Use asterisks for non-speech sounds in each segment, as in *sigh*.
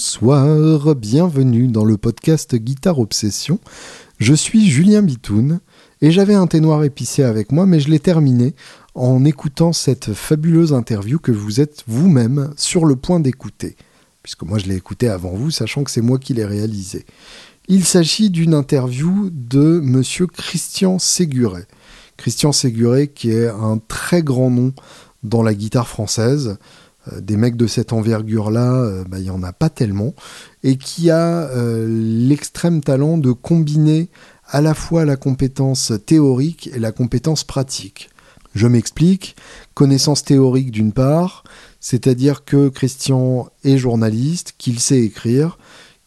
Bonsoir, bienvenue dans le podcast Guitare Obsession. Je suis Julien Bitoun et j'avais un thé noir épicé avec moi, mais je l'ai terminé en écoutant cette fabuleuse interview que vous êtes vous-même sur le point d'écouter, puisque moi je l'ai écouté avant vous, sachant que c'est moi qui l'ai réalisé. Il s'agit d'une interview de monsieur Christian Séguret. Christian Séguret qui est un très grand nom dans la guitare française. Euh, des mecs de cette envergure-là, euh, bah, il n'y en a pas tellement, et qui a euh, l'extrême talent de combiner à la fois la compétence théorique et la compétence pratique. Je m'explique, connaissance théorique d'une part, c'est-à-dire que Christian est journaliste, qu'il sait écrire,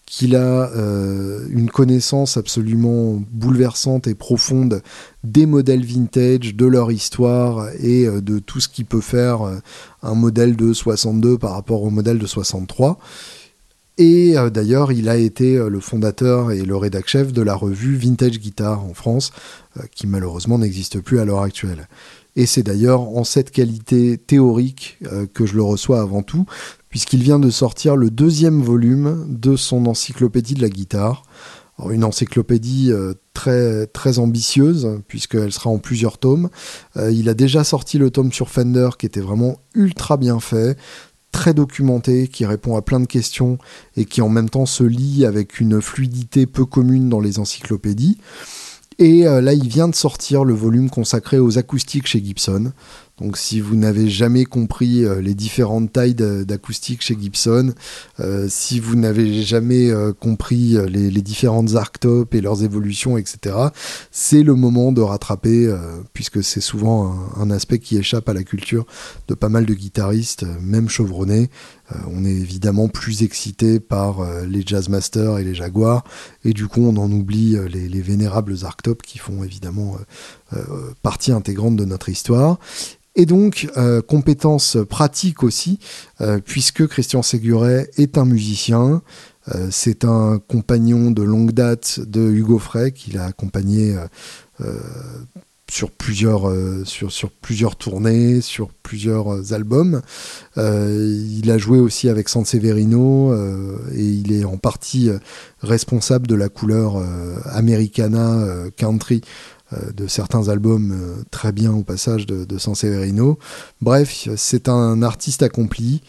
qu'il a euh, une connaissance absolument bouleversante et profonde des modèles vintage, de leur histoire et euh, de tout ce qui peut faire euh, un modèle de 62 par rapport au modèle de 63. Et d'ailleurs, il a été le fondateur et le rédac-chef de la revue Vintage Guitar en France, qui malheureusement n'existe plus à l'heure actuelle. Et c'est d'ailleurs en cette qualité théorique que je le reçois avant tout, puisqu'il vient de sortir le deuxième volume de son encyclopédie de la guitare. une encyclopédie euh, très, très ambitieuse, puisqu'elle sera en plusieurs tomes. Euh, il a déjà sorti le tome sur Fender, qui était vraiment ultra bien fait, très documenté, qui répond à plein de questions, et qui en même temps se lit avec une fluidité peu commune dans les encyclopédies. Et euh, là, il vient de sortir le volume consacré aux acoustiques chez Gibson. Donc si vous n'avez jamais compris euh, les différentes tailles d'acoustique chez Gibson, euh, si vous n'avez jamais euh, compris les, différentes arctopes et leurs évolutions, etc., c'est le moment de rattraper, puisque c'est souvent un, aspect qui échappe à la culture de pas mal de guitaristes, même chevronnés. on est évidemment plus excité par les Jazzmasters et les Jaguars, et du coup on en oublie les, les vénérables arctopes qui font évidemment partie intégrante de notre histoire. Et donc, euh, compétences pratiques aussi, euh, puisque Christian Séguret est un musicien, euh, c'est un compagnon de longue date de Hugo Frey, qu'il a accompagné sur, plusieurs, sur, sur, plusieurs tournées, sur plusieurs albums. il a joué aussi avec Sanseverino et il est en partie responsable de la couleur Americana Country euh, de certains albums euh, très bien au passage de, de Sanseverino. Bref, c'est un artiste accompli.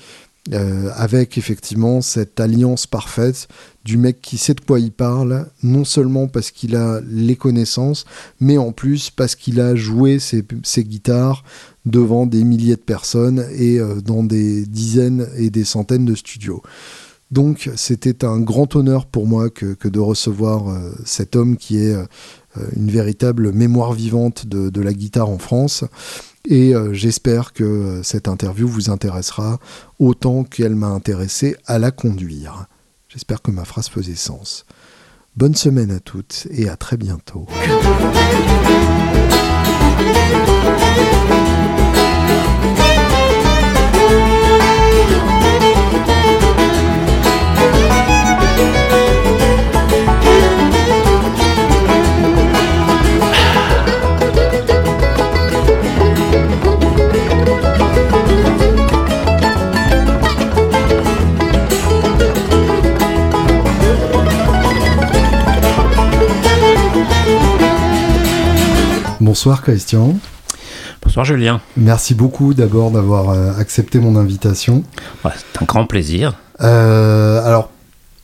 Euh, avec effectivement cette alliance parfaite du mec qui sait de quoi il parle, non seulement parce qu'il a les connaissances, mais en plus parce qu'il a joué ses, guitares devant des milliers de personnes et dans des dizaines et des centaines de studios. Donc c'était un grand honneur pour moi que, de recevoir cet homme qui est euh, une véritable mémoire vivante de, la guitare en France. Et euh, j'espère que euh, cette interview vous intéressera autant qu'elle m'a intéressé à la conduire. J'espère que ma phrase faisait sens. Bonne semaine à toutes et à très bientôt. Bonsoir Christian. Bonsoir Julien. Merci beaucoup d'abord d'avoir euh, accepté mon invitation. c'est un grand plaisir. Euh, alors,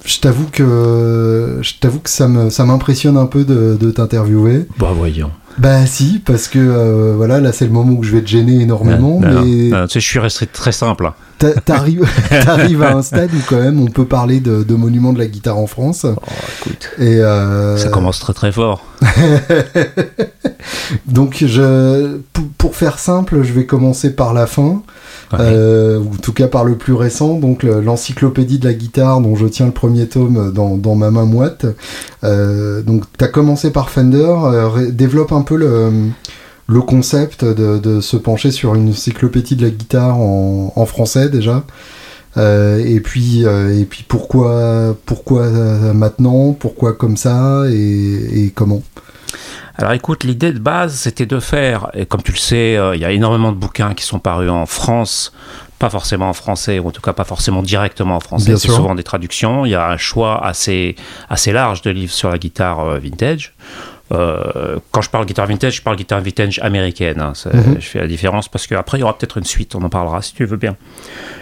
je t'avoue que je t'avoue que ça me ça m'impressionne un peu de, de t'interviewer. Bah voyons. Bah si, parce que euh, voilà, là c'est le moment où je vais te gêner énormément. mais... tu sais, je suis resté très simple. Hein. *laughs* *laughs* T'arrives à un stade où quand même on peut parler de, de monuments de la guitare en France. Oh, écoute, et euh... ça commence très très fort. *laughs* Donc je, pour faire simple, je vais commencer par la fin. Euh, ou en tout cas par le plus récent, donc l'encyclopédie de la guitare dont je tiens le premier tome dans, dans ma main moite. Euh, donc tu as commencé par Fender, euh, développe un peu le, le concept de, de, se pencher sur une encyclopédie de la guitare en, en français déjà. Euh, et puis et puis pourquoi pourquoi maintenant? Pourquoi comme ça? Et, et comment? Alors écoute, l'idée de base, c'était de faire, et comme tu le sais, euh, il y a énormément de bouquins qui sont parus en France pas forcément en français, ou en tout cas pas forcément directement en français. C'est souvent des traductions. Il y a un choix assez, assez large de livres sur la guitare euh, vintage. Euh, quand je parle guitare vintage, je parle guitare vintage américaine. Hein. Mhm. Je fais la différence parce qu'après, il y aura peut-être une suite, on en parlera si tu veux bien.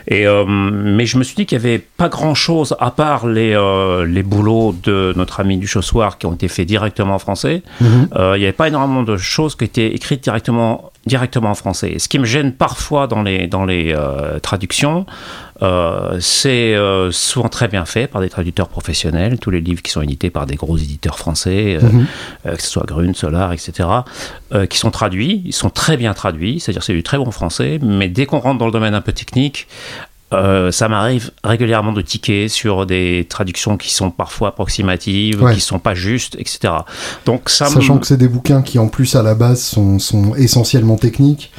Et, euh, mais je me suis dit qu'il n'y avait pas grand-chose, à part les, euh, les boulots de notre ami du Chaussoir qui ont été faits directement en français. Mhm. il n'y avait pas énormément de choses qui étaient écrites directement directement en français. ce qui me gêne parfois dans les, dans les traductions, euh, c'est euh, souvent très bien fait par des traducteurs professionnels. Tous les livres qui sont édités par des gros éditeurs français, euh, mhm. que ce soit Grune, Solar, etc., qui sont traduits. Ils sont très bien traduits, c'est-à-dire c'est du très bon français. Mais dès qu'on rentre dans le domaine un peu technique, ça m'arrive régulièrement de tiquer sur des traductions qui sont parfois approximatives, qui sont pas justes, etc. Donc ça Sachant que c'est des bouquins qui en plus à la base sont, sont essentiellement techniques.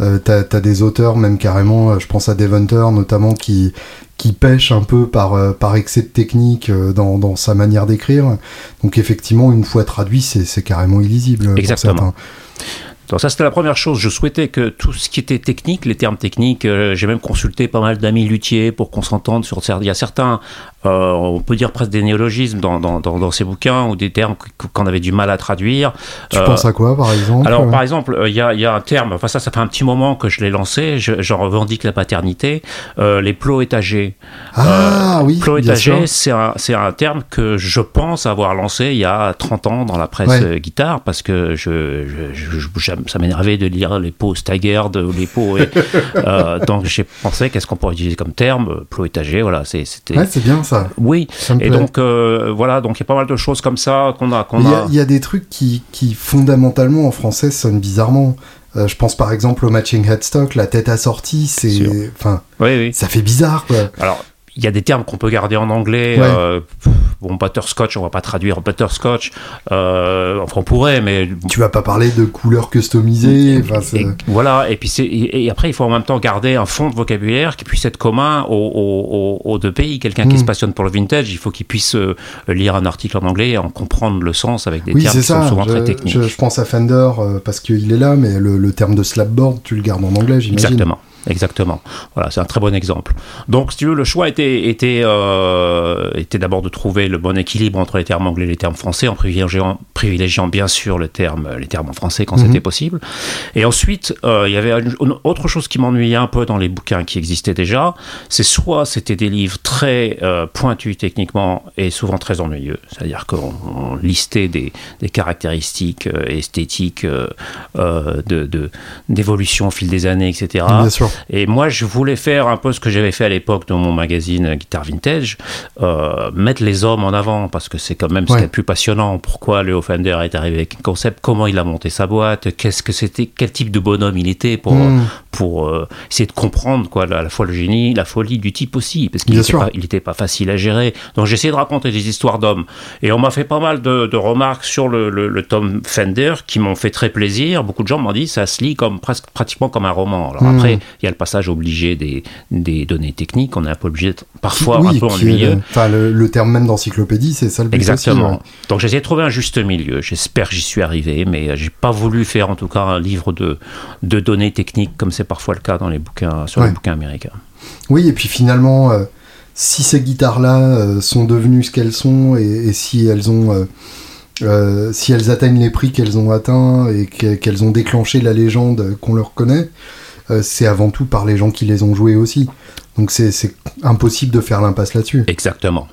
Euh, t'as as des auteurs, même carrément, euh, je pense à Dave Hunter notamment, qui, qui pêche un peu par, euh, par excès de technique dans, dans sa manière d'écrire. Donc effectivement, une fois traduit, c'est carrément illisible. Exactement. Donc ça c'était la première chose. Je souhaitais que tout ce qui était technique, les termes techniques, j'ai même consulté pas mal d'amis luthiers pour qu'on s'entende sur. Il y a certains euh, on peut dire presque des néologismes dans, dans, dans, ces bouquins ou des termes qu'on avait du mal à traduire. Tu penses à quoi, par exemple Alors, par exemple, il y a, y a, un terme, enfin ça, ça fait un petit moment que je l'ai lancé, j'en revendique la paternité, euh, les plots étagés. Ah euh, oui, Plots étagés, c'est un, un, terme que je pense avoir lancé il y a 30 ans dans la presse guitare, parce que je, je, je ça m'énervait de lire les pots Staggered ou les pots... *laughs* donc j'ai pensé, qu'est-ce qu'on pourrait utiliser comme terme Plots étagés, voilà, c'était... Ouais, c'est bien ça. Oui. Et donc euh, voilà, donc il y a pas mal de choses comme ça qu'on a. Il a... y, a des trucs qui, qui fondamentalement en français sonnent bizarrement. Euh, je pense par exemple au matching headstock, la tête assortie, c'est, enfin, oui, oui. ça fait bizarre quoi. Alors il y a des termes qu'on peut garder en anglais. Euh, bon, butterscotch, on va pas traduire butterscotch. Euh, enfin, on pourrait, mais tu vas pas parler de couleurs customisées. voilà. Et puis c'est et, après, il faut en même temps garder un fond de vocabulaire qui puisse être commun aux, deux pays. Quelqu'un qui se mm. passionne pour le vintage, il faut qu'il puisse euh, lire un article en anglais et en comprendre le sens avec des termes qui sont souvent très techniques. Je, pense à Fender parce qu'il est là, mais le, le terme de slapboard, tu le gardes en anglais, j'imagine. Exactement. Exactement. Voilà, c'est un très bon exemple. Donc, si tu veux, le choix était, était, euh, était d'abord de trouver le bon équilibre entre les termes anglais et les termes français, en privilégiant, privilégiant bien sûr le terme, les termes en français quand mhm. c'était possible. Et ensuite, euh, il y avait une, autre chose qui m'ennuyait un peu dans les bouquins qui existaient déjà, c'est soit c'était des livres très euh, pointus techniquement et souvent très ennuyeux, c'est-à-dire qu'on listait des, des caractéristiques esthétiques de d'évolution au fil des années, etc. Bien sûr. Et moi, je voulais faire un peu ce que j'avais fait à l'époque dans mon magazine Guitar Vintage, euh, mettre les hommes en avant, parce que c'est quand même ce qui est le plus passionnant. Pourquoi Leo Fender est arrivé avec un concept, comment il a monté sa boîte, qu'est-ce que c'était, quel type de bonhomme il était pour, hmm. Pour euh, essayer de comprendre quoi, à la fois le génie, la folie du type aussi, parce qu'il n'était pas, pas, facile à gérer. Donc j'ai essayé de raconter des histoires d'hommes. Et on m'a fait pas mal de, remarques sur le, le, Tom Fender qui m'ont fait très plaisir. Beaucoup de gens m'ont dit ça se lit comme presque pratiquement comme un roman. Alors hmm. après, il y a le passage obligé des, des données techniques, on est un peu obligé parfois un peu ennuyeux. Enfin, le, terme même d'encyclopédie, c'est ça le but Exactement. Donc j'ai essayé de trouver un juste milieu. J'espère que j'y suis arrivé, mais j'ai pas voulu faire en tout cas un livre de, de données techniques comme c'est parfois le cas dans les bouquins, sur les bouquins américains. Oui, et puis finalement, euh, si ces guitares-là euh, sont devenues ce qu'elles sont et, si elles ont. Euh, si elles atteignent les prix qu'elles ont atteints et qu'elles ont déclenché la légende qu'on leur connaît, c'est avant tout par les gens qui les ont joués aussi. Donc c'est impossible de faire l'impasse là-dessus. Exactement.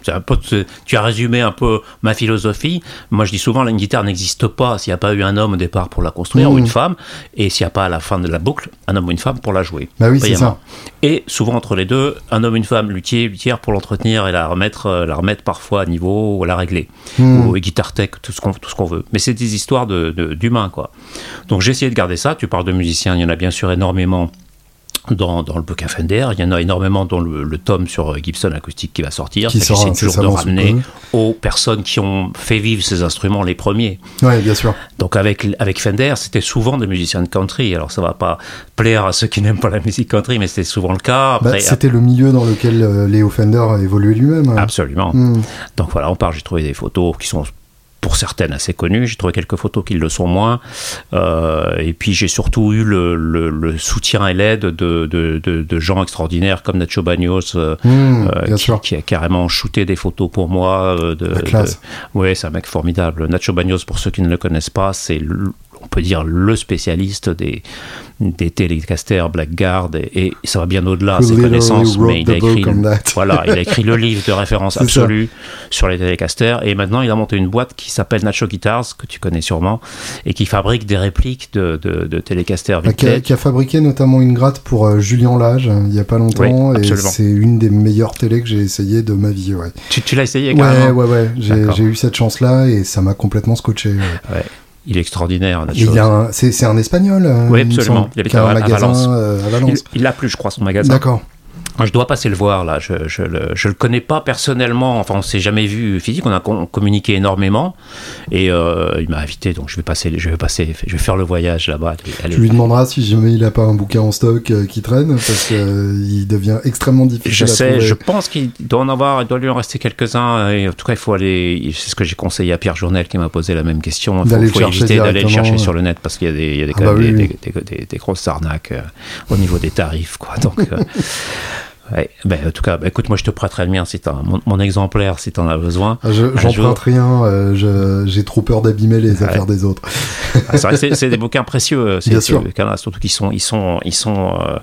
tu as résumé un peu ma philosophie. Moi je dis souvent une guitare n'existe pas s'il n'y a pas eu un homme au départ pour la construire ou une mmh. femme, et s'il n'y a pas à la fin de la boucle un homme ou une femme pour la jouer. Bah oui, c'est ça. Et souvent entre les deux, un homme, une femme, luthier, luthière pour l'entretenir et la remettre, euh, la remettre parfois à niveau ou la régler. Mmh. Ou guitare tech, tout ce qu'on veut. Mais c'est des histoires d'humains, de, quoi. Donc j'ai essayé de garder ça. Tu parles de musiciens, il y en a bien sûr énormément dans, dans, le bouquin Fender. Il y en a énormément dans le, tome sur Gibson acoustique qui va sortir. Qui sort toujours de ramener aux personnes qui ont fait vivre ces instruments les premiers. Oui, bien sûr. Donc avec, avec Fender, c'était souvent des musiciens de country. Alors ça va pas plaire à ceux qui n'aiment pas la musique country, mais c'était souvent le cas. Bah, c'était le milieu dans lequel Leo euh, Léo Fender a évolué lui-même. Absolument. Hmm. Donc voilà, on part, j'ai trouvé des photos qui sont pour certaines assez connues. J'ai trouvé quelques photos qui le sont moins. Euh, et puis j'ai surtout eu le, soutien et l'aide de, de, gens extraordinaires comme Nacho Bagnos, euh, mmh, euh, qui, a carrément shooté des photos pour moi. de, ouais, c'est un mec formidable. Nacho Bagnos, pour ceux qui ne le connaissent pas, c'est on peut dire le spécialiste des, des Blackguard et, et ça va bien au-delà de ses connaissances mais il a écrit voilà il a *laughs* écrit le livre de référence absolue sur les télécasters et maintenant il a monté une boîte qui s'appelle Nacho Guitars que tu connais sûrement et qui fabrique des répliques de, de, de télécasters qui a, qui a, fabriqué notamment une gratte pour euh, Julien Lage hein, il y a pas longtemps et c'est une des meilleures télés que j'ai essayé de ma vie ouais. tu, tu l'as essayé ouais ouais ouais j'ai eu cette chance là et ça m'a complètement scotché ouais. Il est extraordinaire. C'est un espagnol. Euh, oui, absolument. Il, il a un magasin euh, à Valence. Il l'a plus, je crois, son magasin. D'accord. Je dois passer le voir là. Je, je, le, je le connais pas personnellement. Enfin, on s'est jamais vu physique. On a communiqué énormément et euh, il m'a invité. Donc je vais passer, je vais passer, je vais faire le voyage là-bas. Tu lui demanderas si jamais il a pas un bouquin en stock euh, qui traîne parce qu'il euh, devient extrêmement difficile. Je sais. Je pense qu'il doit en avoir. Il doit lui en rester quelques-uns. Et en tout cas, il faut aller. C'est ce que j'ai conseillé à Pierre Journel qui m'a posé la même question. Il faut, éviter d'aller le chercher sur le net parce qu'il y a des, il y a des, ah bah des, des, des, grosses arnaques au niveau des tarifs, quoi. Donc. *laughs* Ouais. Ben, en tout cas, ben, écoute, moi je te prêterai le mien, si mon, mon, exemplaire, si tu en as besoin. Ah, j'emprunte rien, euh, j'ai trop peur d'abîmer les affaires des autres. Ah, c'est vrai c'est des bouquins précieux, euh, *laughs* Bien sûr. surtout qu'ils sont, ils sont, ils sont euh,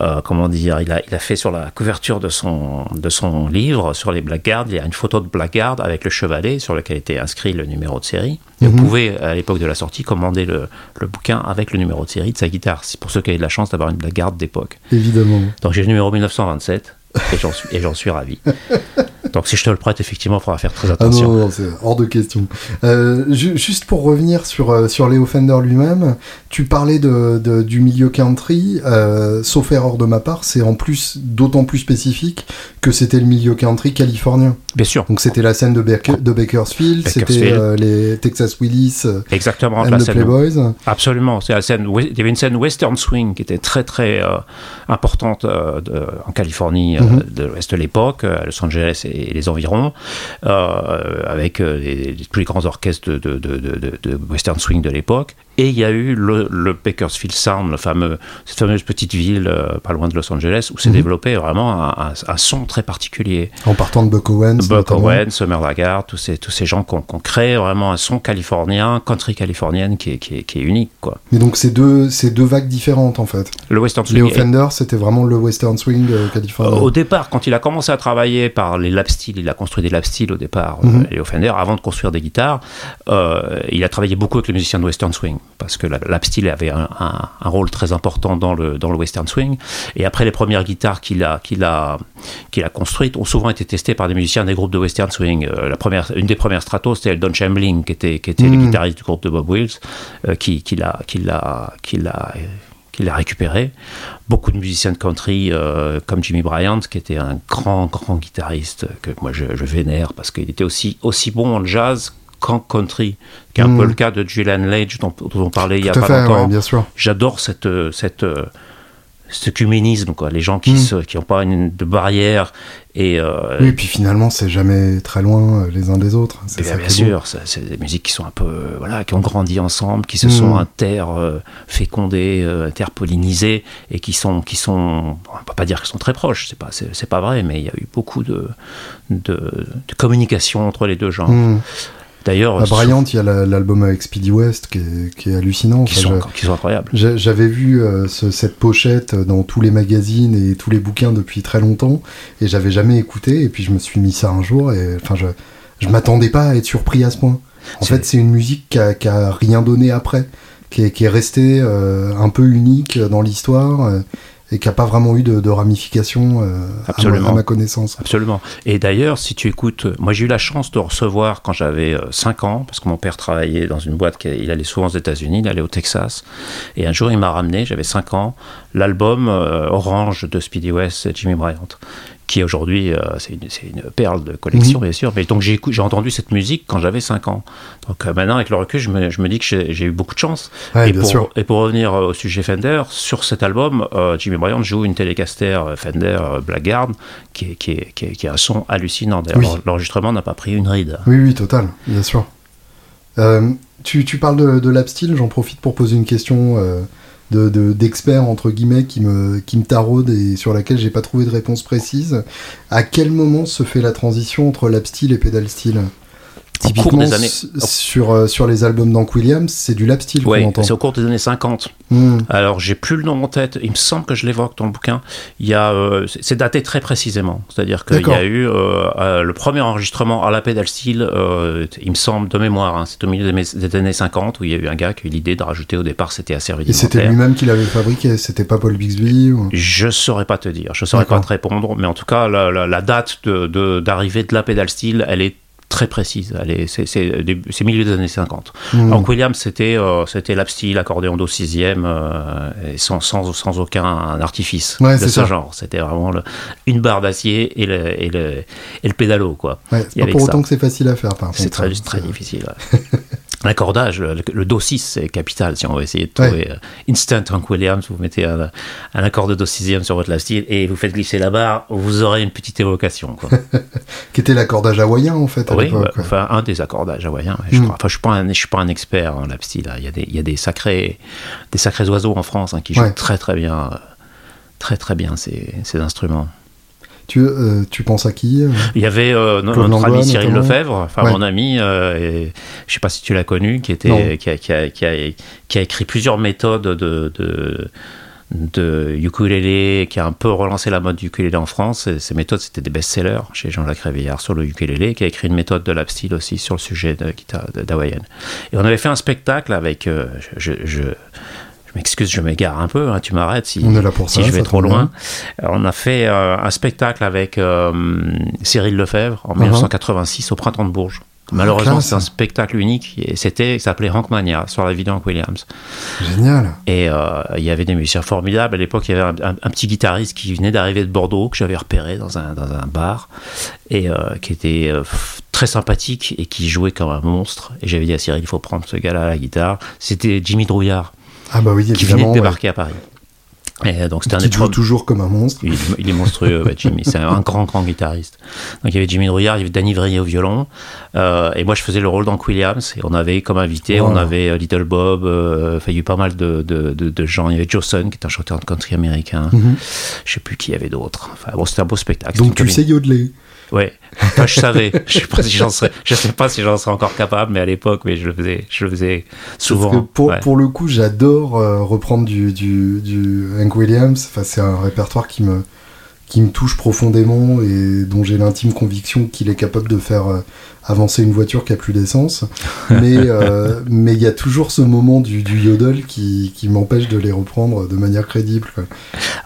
euh, comment dire, il a, il a fait sur la couverture de son, de son livre, sur les Blackguards, il y a une photo de Blackguard avec le chevalet sur lequel était inscrit le numéro de série. Et vous mhm. pouvez, à l'époque de la sortie, commander le, le, bouquin avec le numéro de série de sa guitare, pour ceux qui avaient de la chance d'avoir une Blackguard d'époque. Évidemment. Donc j'ai le numéro 1927 et j'en suis, et j'en suis ravi. *laughs* Donc si je te le prête, effectivement, il faudra faire très attention. Ah non, c'est hors de question. Euh, juste pour revenir sur, euh, sur Léo Fender lui-même, tu parlais de, de, du milieu country, euh, sauf erreur de ma part, c'est en plus d'autant plus spécifique que c'était le milieu country californien. Bien sûr. Donc c'était la scène de, de Bakersfield, c'était euh, les Texas Willis Exactement, la scène Playboys. Absolument, c'est la scène, il y avait une scène western swing qui était très très importante en Californie de l'ouest de l'époque, à Los Angeles et les environs, euh, avec les, tous les grands orchestres de, de western swing de l'époque. Et il y a eu le, le Bakersfield Sound, le fameux, cette fameuse petite ville euh, pas loin de Los Angeles, où s'est mhm. développé vraiment un, un, son très particulier. En partant de Buck Owens. Buck Owens, Summer Lagarde, tous ces, tous ces gens qui ont, créé vraiment un son californien, country californienne qui est, qui est, qui est unique. Quoi. Mais donc c'est deux, deux vagues différentes en fait. Le Western Swing. Leo Fender, c'était vraiment le Western Swing euh, californien. au départ, quand il a commencé à travailler par les lap steel, il a construit des lap steel au départ, mm -hmm. Leo Fender, avant de construire des guitares, euh, il a travaillé beaucoup avec les musiciens de Western Swing, parce que la, la style avait un, rôle très important dans le, dans le western swing. Et après les premières guitares qu'il a, qu'il a, qu'il a construites ont souvent été testées par des musiciens des groupes de western swing. Euh, la première, une des premières Stratos, c'était Don Chamberlain, qui était, qui était le mm. guitariste du groupe de Bob Wills, euh, qui, qui l'a, qui l'a, qui l'a qu'il a récupéré. Beaucoup de musiciens de country, euh, comme Jimmy Bryant, qui était un grand, grand guitariste que moi je, je vénère parce qu'il était aussi, aussi bon en jazz country, qui est un peu hmm. le cas de Julian Lage dont, on parlait il y a pas longtemps. bien sûr. J'adore cette, cette, ce cuménisme, quoi. Les gens qui n'ont hmm. qui pas une, de barrière. Et, euh, oui, et puis finalement, c'est jamais très loin euh, les uns des autres. C'est bien, bien sûr, c'est des musiques qui sont un peu, voilà, qui ont grandi ensemble, qui se sont hmm. inter euh, fécondées, interpollinisées, et qui sont, qui sont, on peut pas dire qu'elles sont très proches, c'est pas, c'est pas vrai, mais il y a eu beaucoup de, de, de communication entre les deux genres. D'ailleurs, à Bryant, il y a l'album avec Speedy West qui est, qui est hallucinant. Qui, sont, qui, sont, incroyables. J'avais vu euh, ce, cette pochette dans tous les magazines et tous les bouquins depuis très longtemps et j'avais jamais écouté. Et puis je me suis mis ça un jour et enfin je je m'attendais pas à être surpris à ce point. En fait, c'est une musique qui a, qui a, rien donné après, qui est, qui est restée euh, un peu unique dans l'histoire. Euh, et qui n'a pas vraiment eu de, ramifications euh, à, ma, connaissance. Absolument. Et d'ailleurs, si tu écoutes, moi j'ai eu la chance de recevoir quand j'avais 5 euh, ans, parce que mon père travaillait dans une boîte, il allait souvent aux États-Unis, il allait au Texas, et un jour il m'a ramené, j'avais 5 ans, l'album euh, Orange de Speedy West et Jimmy Bryant qui aujourd'hui, euh, c'est une, perle de collection, mhm. bien sûr. Mais donc j'ai entendu cette musique quand j'avais 5 ans. Donc euh, maintenant, avec le recul, je me, je me dis que j'ai eu beaucoup de chance. et, pour, et, pour, revenir euh, au sujet Fender, sur cet album, Jimmy Bryant joue une Telecaster Fender Blackguard qui est, qui, est, qui, est, qui, un son hallucinant. D'ailleurs, l'enregistrement n'a pas pris une ride. Oui, oui, total, bien sûr. tu, tu, parles de, de j'en profite pour poser une question d'experts de, entre guillemets qui me, qui me taraudent et sur laquelle j'ai pas trouvé de réponse précise. À quel moment se fait la transition entre lap style et pedal style Typiquement, des années... sur, euh, sur les albums d'Hank Williams, c'est du lap style Oui, c'est au cours des années 50. Hmm. Alors, j'ai plus le nom en tête. Il me semble que je l'évoque dans le bouquin. Il y a, euh, c'est daté très précisément. C'est-à-dire qu'il y a eu euh, le premier enregistrement à la pédale style, il me semble, de mémoire. Hein. c'est au milieu des, années 50 où il y a eu un gars qui a eu l'idée de rajouter au départ, c'était assez rudimentaire. Et c'était lui-même qui l'avait fabriqué C'était pas Paul Bixby ou... Je saurais pas te dire. Je saurais pas te répondre. Mais en tout cas, la, date d'arrivée de, de la pédale style, elle est très précise. C'est milieu des années 50. Mmh. Donc Williams, c'était euh, c'était style, accordéon do sixième, euh, sans, sans, sans, aucun artifice de ce genre. C'était vraiment une barre d'acier et le, et, le, et le pédalo. Quoi. Ouais, c'est pas pour autant que c'est facile à faire. C'est très, hein, très difficile. *laughs* L'accordage, le, Do 6, c'est capital. Si on veut essayer de trouver euh, Instant Hank Williams, vous mettez un, accord de Do sixième sur votre lap style et vous faites glisser la barre, vous aurez une petite évocation. *laughs* Qui était l'accordage hawaïen en fait à Oui, bah, enfin un des accordages hawaïens. Je hmm. Enfin, je suis pas un, je suis pas un expert en lap style. Il y a des, il y a des sacrés, des sacrés oiseaux en France hein, qui jouent très très bien, très très bien ces, ces instruments. Tu, euh, tu penses à qui euh Il y avait euh, notre ami Cyril Lefebvre, enfin mon ami, et, je sais pas si tu l'as connu, qui, était, qui a, qui, a, qui, a, qui, a, écrit plusieurs méthodes de, de, de ukulélé, qui a un peu relancé la mode du ukulélé en France. ces méthodes, c'était des best-sellers chez Jean-Jacques Réveillard sur le ukulélé, qui a écrit une méthode de lap style aussi sur le sujet de guitare d'hawaïenne. Et on avait fait un spectacle avec, je, je m'excuse, je m'égare un peu, hein, tu m'arrêtes si, si je vais trop loin. On a fait euh, un spectacle avec euh, Cyril Lefebvre en 1986 uh-huh. au Printemps de Bourges. Malheureusement, c'est un spectacle unique. C'était, ça s'appelait Hank Mania sur la vidéo Hank Williams. Génial. Et euh, il y avait des musiciens formidables. À l'époque, il y avait un, petit guitariste qui venait d'arriver de Bordeaux que j'avais repéré dans un, dans un bar et qui était très sympathique et qui jouait comme un monstre. Et j'avais dit à Cyril, il faut prendre ce gars-là à la guitare. C'était Jimmy Drouillard. Ah bah oui, qui venait de débarquer à Paris. Et donc c'était un joue toujours comme un monstre. Il, est monstrueux, Jimmy. C'est un grand, grand guitariste. Donc il y avait Jimmy Drouillard, il y avait Danny Vrier au violon. Euh, et moi je faisais le rôle d'Hank Williams. Et on avait comme invité, on avait euh, Little Bob, euh, il y a eu pas mal de, de, de, gens. Il y avait Joe Sun, qui est un chanteur de country américain. Mhm. Je sais plus qui y avait d'autres. Enfin bon, c'était un beau spectacle. Donc tu sais yodeler Ouais, enfin, je savais. *laughs* Je sais pas si j'en serais, je sais pas si j'en serais encore capable, mais à l'époque, mais je le faisais, je le faisais souvent. pour, pour le coup, j'adore euh, reprendre du, du, du Hank Williams. Enfin, c'est un répertoire qui me, qui me touche profondément et dont j'ai l'intime conviction qu'il est capable de faire euh, avancer une voiture qui a plus d'essence. Mais *laughs* euh, mais il y a toujours ce moment du, du yodel qui, qui m'empêche de les reprendre de manière crédible.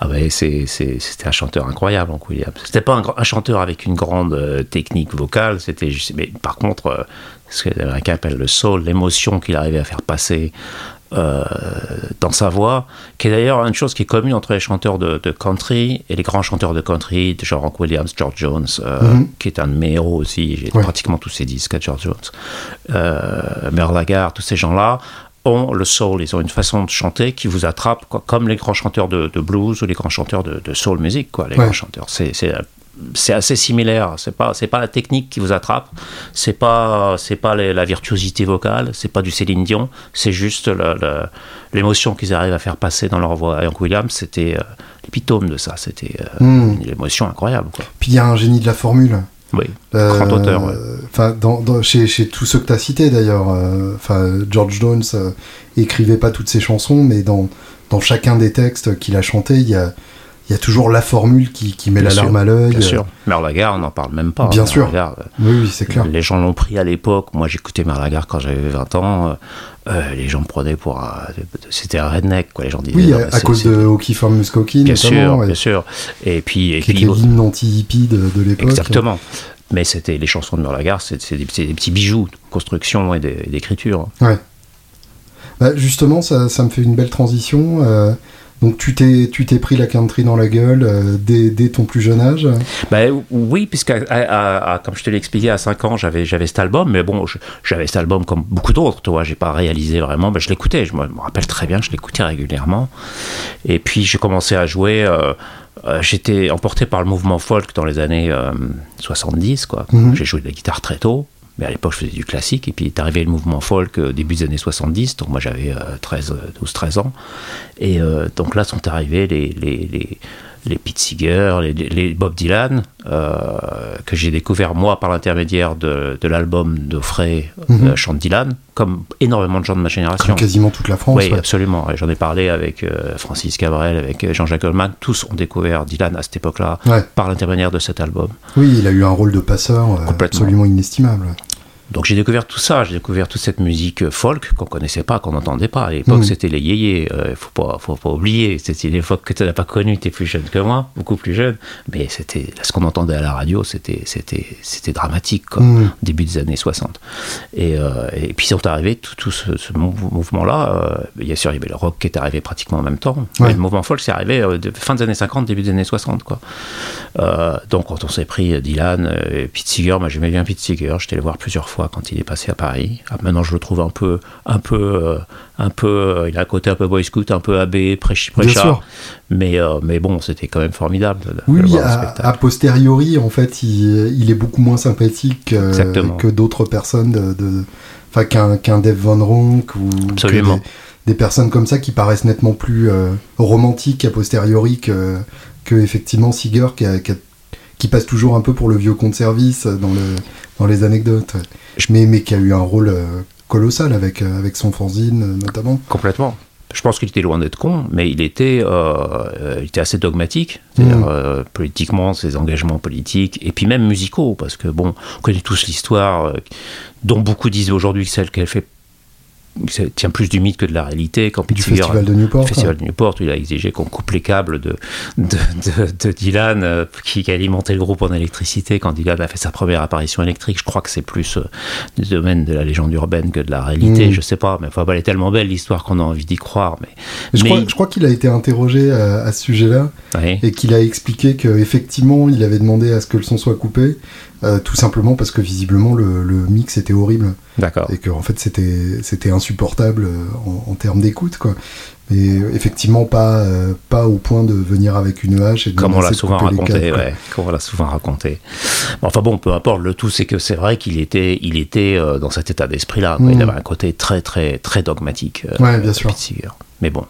Ah ben c'est, c'était un chanteur incroyable, en Williams. C'était pas un, chanteur avec une grande euh, technique vocale, c'était juste, mais par contre, ce qu'un appelle le soul, l'émotion qu'il arrivait à faire passer euh, dans sa voix, qui est d'ailleurs une chose qui est commune entre les chanteurs de, country et les grands chanteurs de country, genre Hank Williams, George Jones, euh, mhm. qui est un de mes héros aussi, j'ai pratiquement tous ses disques à George Jones, euh, Merle Lagarde, tous ces gens-là ont le soul, ils ont une façon de chanter qui vous attrape, comme les grands chanteurs de, blues ou les grands chanteurs de, soul music, quoi, les grands chanteurs. C'est c'est assez similaire. C'est pas c'est pas la technique qui vous attrape. C'est pas c'est pas la virtuosité vocale. C'est pas du Céline Dion. C'est juste l'émotion qu'ils arrivent à faire passer dans leur voix. Et Hank Williams, c'était euh, l'épitome de ça. C'était euh, hmm. une émotion incroyable. Puis il y a un génie de la formule. Oui, euh, grand auteur. Enfin, chez, chez, tous ceux que tu as cités d'ailleurs, enfin George Jones écrivait pas toutes ses chansons, mais dans, dans chacun des textes qu'il a chanté, il y a il y a toujours la formule qui, qui met la larme à l'œil. Bien sûr. Merlagar, on n'en parle même pas. Bien sûr. oui, oui c'est clair. Les gens l'ont pris à l'époque. Moi, j'écoutais Merlagar quand j'avais 20 ans. Euh, les gens me prenaient pour un... C'était un redneck, quoi. Les gens disaient. Oui, à, cause de Hockey for Muskokin, Bien sûr, bien sûr. Et puis. Et qui puis, était l'hymne anti-hippie de, l'époque. Exactement. Mais c'était les chansons de Merlagar, c'est des, des, petits bijoux de construction et d'écriture. Ouais. Bah, justement, ça, ça, me fait une belle transition. Euh, donc tu t'es tu t'es pris la country dans la gueule euh, dès, dès, ton plus jeune âge? Ben, Oui, puisque comme je te l'ai expliqué, à 5 ans, j'avais j'avais cet album, mais bon, j'avais cet album comme beaucoup d'autres, tu vois, j'ai pas réalisé vraiment, ben, je l'écoutais, je me, rappelle très bien, je l'écoutais régulièrement. Et puis j'ai commencé à jouer... Euh, euh, j'étais emporté par le mouvement folk dans les années 70, quoi. Mhm. J'ai joué de la guitare très tôt, Mais à l'époque, je faisais du classique. Et puis est arrivé le mouvement folk au début des années 70. Donc moi, j'avais 13, 12, 13 ans. Et donc là sont arrivés les les Pete Seeger, les, Bob Dylan, euh, que j'ai découvert moi par l'intermédiaire de, l'album de Frey, mm Chant Dylan, comme énormément de gens de ma génération. quasiment toute la France. Oui, absolument. J'en ai parlé avec euh, Francis Cabrel, avec Jean-Jacques Goldman. Tous ont découvert Dylan à cette époque-là par l'intermédiaire de cet album. Oui, il a eu un rôle de passeur absolument inestimable. Donc j'ai découvert tout ça, j'ai découvert toute cette musique folk qu'on connaissait pas, qu'on n'entendait pas. À l'époque, mm. c'était les yéyés. Il euh, faut pas, faut pas oublier. C'était l'époque que tu n'as pas connue. Tu es plus jeune que moi, beaucoup plus jeune. Mais c'était ce qu'on entendait à la radio, c'était, c'était, c'était dramatique, quoi, mm. début des années 60. Et, euh, et puis sont arrivés tout, tout ce, mouvement-là. Euh, bien sûr, il y avait le rock qui est arrivé pratiquement en même temps. Mais le mouvement folk, c'est arrivé de, fin des années 50, début des années 60, quoi. donc quand on s'est pris Dylan, et Pete Seeger, moi j'aimais bien Pete Seeger. J'étais allé voir plusieurs fois quand il est passé à Paris. Ah, maintenant, je le trouve un peu, un peu, euh, un peu. Euh, il a un côté un peu boy scout, un peu abbé, prêchard. Mais, euh, mais bon, c'était quand même formidable. oui, a, posteriori, en fait, il, est beaucoup moins sympathique que d'autres personnes de, enfin qu'un qu'un Dave Van Ronk ou des, personnes comme ça qui paraissent nettement plus romantiques a posteriori que, que effectivement Seeger qui, qui, passe toujours un peu pour le vieux compte service dans le dans les anecdotes mais, mais qui a eu un rôle euh, colossal avec, euh, avec son fanzine euh, notamment. Complètement. Je pense qu'il était loin d'être con, mais il était, il était assez dogmatique, c'est-à-dire mm. politiquement, ses engagements politiques, et puis même musicaux, parce que bon, on connaît tous l'histoire, dont beaucoup disent aujourd'hui celle qu'elle fait tient plus du mythe que de la réalité. Quand du Festival de Newport. Festival de Newport, il a exigé qu'on coupe les câbles de, de, Dylan euh, qui, alimentait le groupe en électricité quand Dylan a fait sa première apparition électrique. Je crois que c'est plus euh, du domaine de la légende urbaine que de la réalité. Mm. Je sais pas, mais enfin, elle est tellement belle l'histoire qu'on a envie d'y croire. Mais, je, Crois, je, crois, qu'il a été interrogé euh, à, ce sujet-là et qu'il a expliqué qu'effectivement, il avait demandé à ce que le son soit coupé euh, tout simplement parce que visiblement le, mix était horrible. D'accord. Et que en fait c'était c'était insupportable euh, en, termes d'écoute quoi. Mais effectivement pas euh, pas au point de venir avec une hache et de comme on l'a souvent raconté, ouais, comme on l'a souvent raconté. Enfin bon, peu importe. Le tout c'est que c'est vrai qu'il était il était dans cet état d'esprit là. Il mm. avait un côté très très très dogmatique. ouais, bien sûr. Mais bon,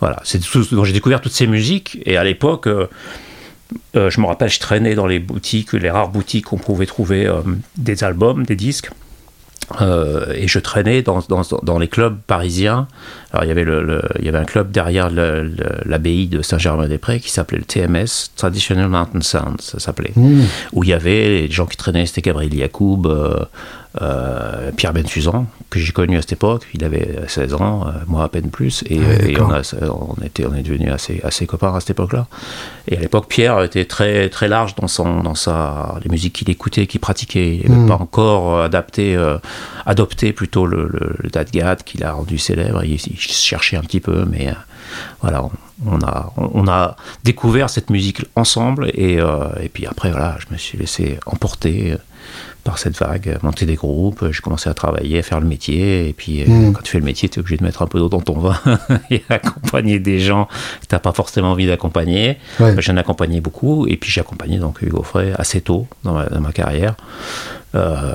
voilà, c'est tout dont j'ai découvert toutes ces musiques et à l'époque. Euh, je me rappelle, je traînais dans les boutiques, les rares boutiques où on pouvait trouver euh, des albums, des disques. Euh, et je traînais dans, dans, dans, les clubs parisiens. Alors, il y avait, le, il y avait un club derrière l'abbaye de Saint-Germain-des-Prés qui s'appelait le TMS, Traditional Mountain Sound, ça s'appelait. Mmh. Où il y avait les gens qui traînaient, c'était Gabriel Yacoub, euh, Pierre Bensuzan, que j'ai connu à cette époque, il avait 16 ans, euh, moi à peine plus, et, on, on, était, on est devenus assez, assez copains à cette époque-là. Et à l'époque, Pierre était très, très large dans, son, dans sa, les musiques qu'il écoutait, qu'il pratiquait. Il n'avait hmm. pas encore adapté, euh, adopté plutôt le, le, Dadgad qu'il a rendu célèbre. Il, cherchait un petit peu, mais voilà, on, a, on, a découvert cette musique ensemble, et, et puis après, voilà, je me suis laissé emporter par cette vague, monter des groupes, j'ai commencé à travailler, à faire le métier, et puis euh, hmm. quand tu fais le métier, tu es obligé de mettre un peu d'eau dans ton vin *laughs* et accompagner des gens que tu n'as pas forcément envie d'accompagner. J'en ai accompagné beaucoup, et puis j'ai accompagné donc Hugo Frey assez tôt dans ma, carrière. Euh,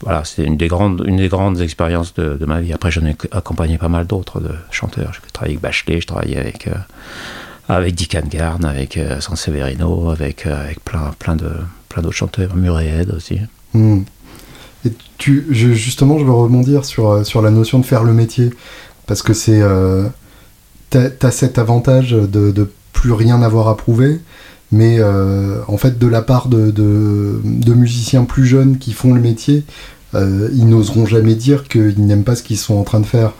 voilà, c'est une des grandes, une des grandes expériences de, ma vie. Après, j'en ai accompagné pas mal d'autres de chanteurs. J'ai travaillé avec Bachelet, je travaillais avec, euh, avec Dick Garn, avec San Severino, avec, avec plein, plein de plein d'autres chanteurs, Murray aussi. Hmm. Et tu, justement, je veux rebondir sur, euh, sur la notion de faire le métier, parce que c'est, euh, t'as, as cet avantage de, plus rien avoir à prouver, mais euh, en fait, de la part de, de, musiciens plus jeunes qui font le métier, ils n'oseront jamais dire qu'ils n'aiment pas ce qu'ils sont en train de faire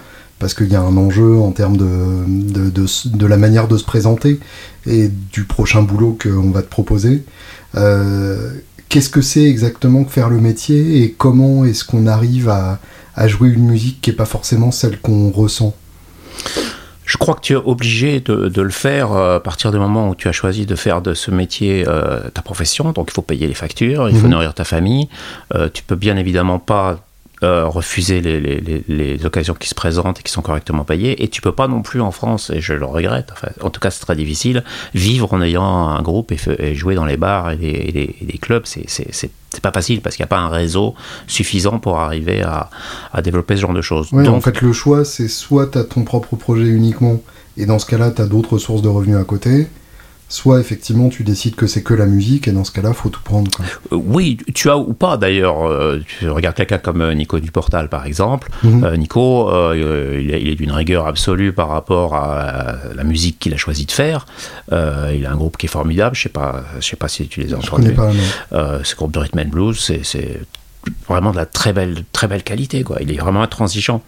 parce qu'il y a un enjeu en termes de, de, de, de, la manière de se présenter et du prochain boulot qu'on va te proposer. Euh, qu'est-ce que c'est exactement que faire le métier et comment est-ce qu'on arrive à, jouer une musique qui n'est pas forcément celle qu'on ressent? Je crois que tu es obligé de, le faire euh, à partir du moment où tu as choisi de faire de ce métier euh, ta profession. Donc il faut payer les factures, il faut mhm. nourrir ta famille. tu peux bien évidemment pas euh, refuser les, les, les, occasions qui se présentent et qui sont correctement payées. Et tu peux pas non plus en France, et je le regrette, enfin, en tout cas c'est très difficile, vivre en ayant un groupe et, jouer dans les bars et les, clubs. C'est pas facile parce qu'il n'y a pas un réseau suffisant pour arriver à, à développer ce genre de choses. Donc, en fait, le choix, c'est soit tu as ton propre projet uniquement, et dans ce cas-là, tu as d'autres sources de revenus à côté, soit effectivement tu décides que c'est que la musique et dans ce cas-là faut tout prendre. Euh, oui, tu as ou pas d'ailleurs. Euh, tu regardes quelqu'un comme euh, Nico Duportal par exemple. Mhm. Nico, il, est d'une rigueur absolue par rapport à, la musique qu'il a choisi de faire. il a un groupe qui est formidable. Je sais pas, je sais pas si tu les as entendus. Je connais pas. ce groupe de rhythm and blues, c'est vraiment de la très belle, très belle qualité. Quoi. Il est vraiment intransigeant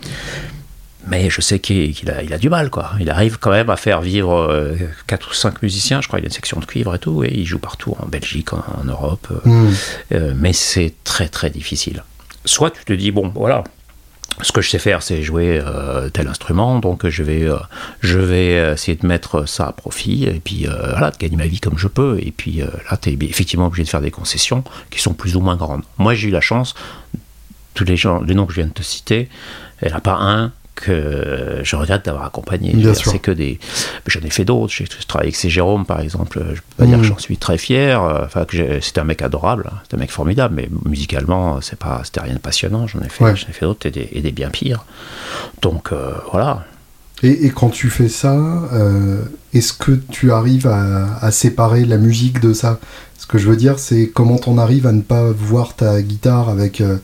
mais je sais qu'il a, il a, du mal, quoi. Il arrive quand même à faire vivre 4 euh, ou 5 musiciens, je crois qu'il y a une section de cuivre et tout, et il joue partout, en Belgique, en, Europe, euh, hmm. euh, mais c'est très très difficile. Soit tu te dis, bon, voilà, ce que je sais faire, c'est jouer tel instrument, donc je vais, je vais essayer de mettre ça à profit, et puis voilà, de gagner ma vie comme je peux, et puis là, tu es effectivement obligé de faire des concessions qui sont plus ou moins grandes. Moi, j'ai eu la chance, tous les, gens, les noms que je viens de te citer, il n'y en a pas un que je regrette d'avoir accompagné. C'est que des. J'en ai fait d'autres. J'ai travaillé avec C. Jérôme, par exemple. Je peux pas dire que mm. j'en suis très fier. Enfin, que c'était un mec adorable, hein. c'était un mec formidable, mais musicalement, c'est pas, c'était rien de passionnant. J'en ai fait, j'en ai fait d'autres et des, bien pires. Donc euh, voilà. Et, quand tu fais ça, euh, est-ce que tu arrives à, séparer la musique de ça? Ce que je veux dire, c'est comment on arrive à ne pas voir ta guitare avec euh,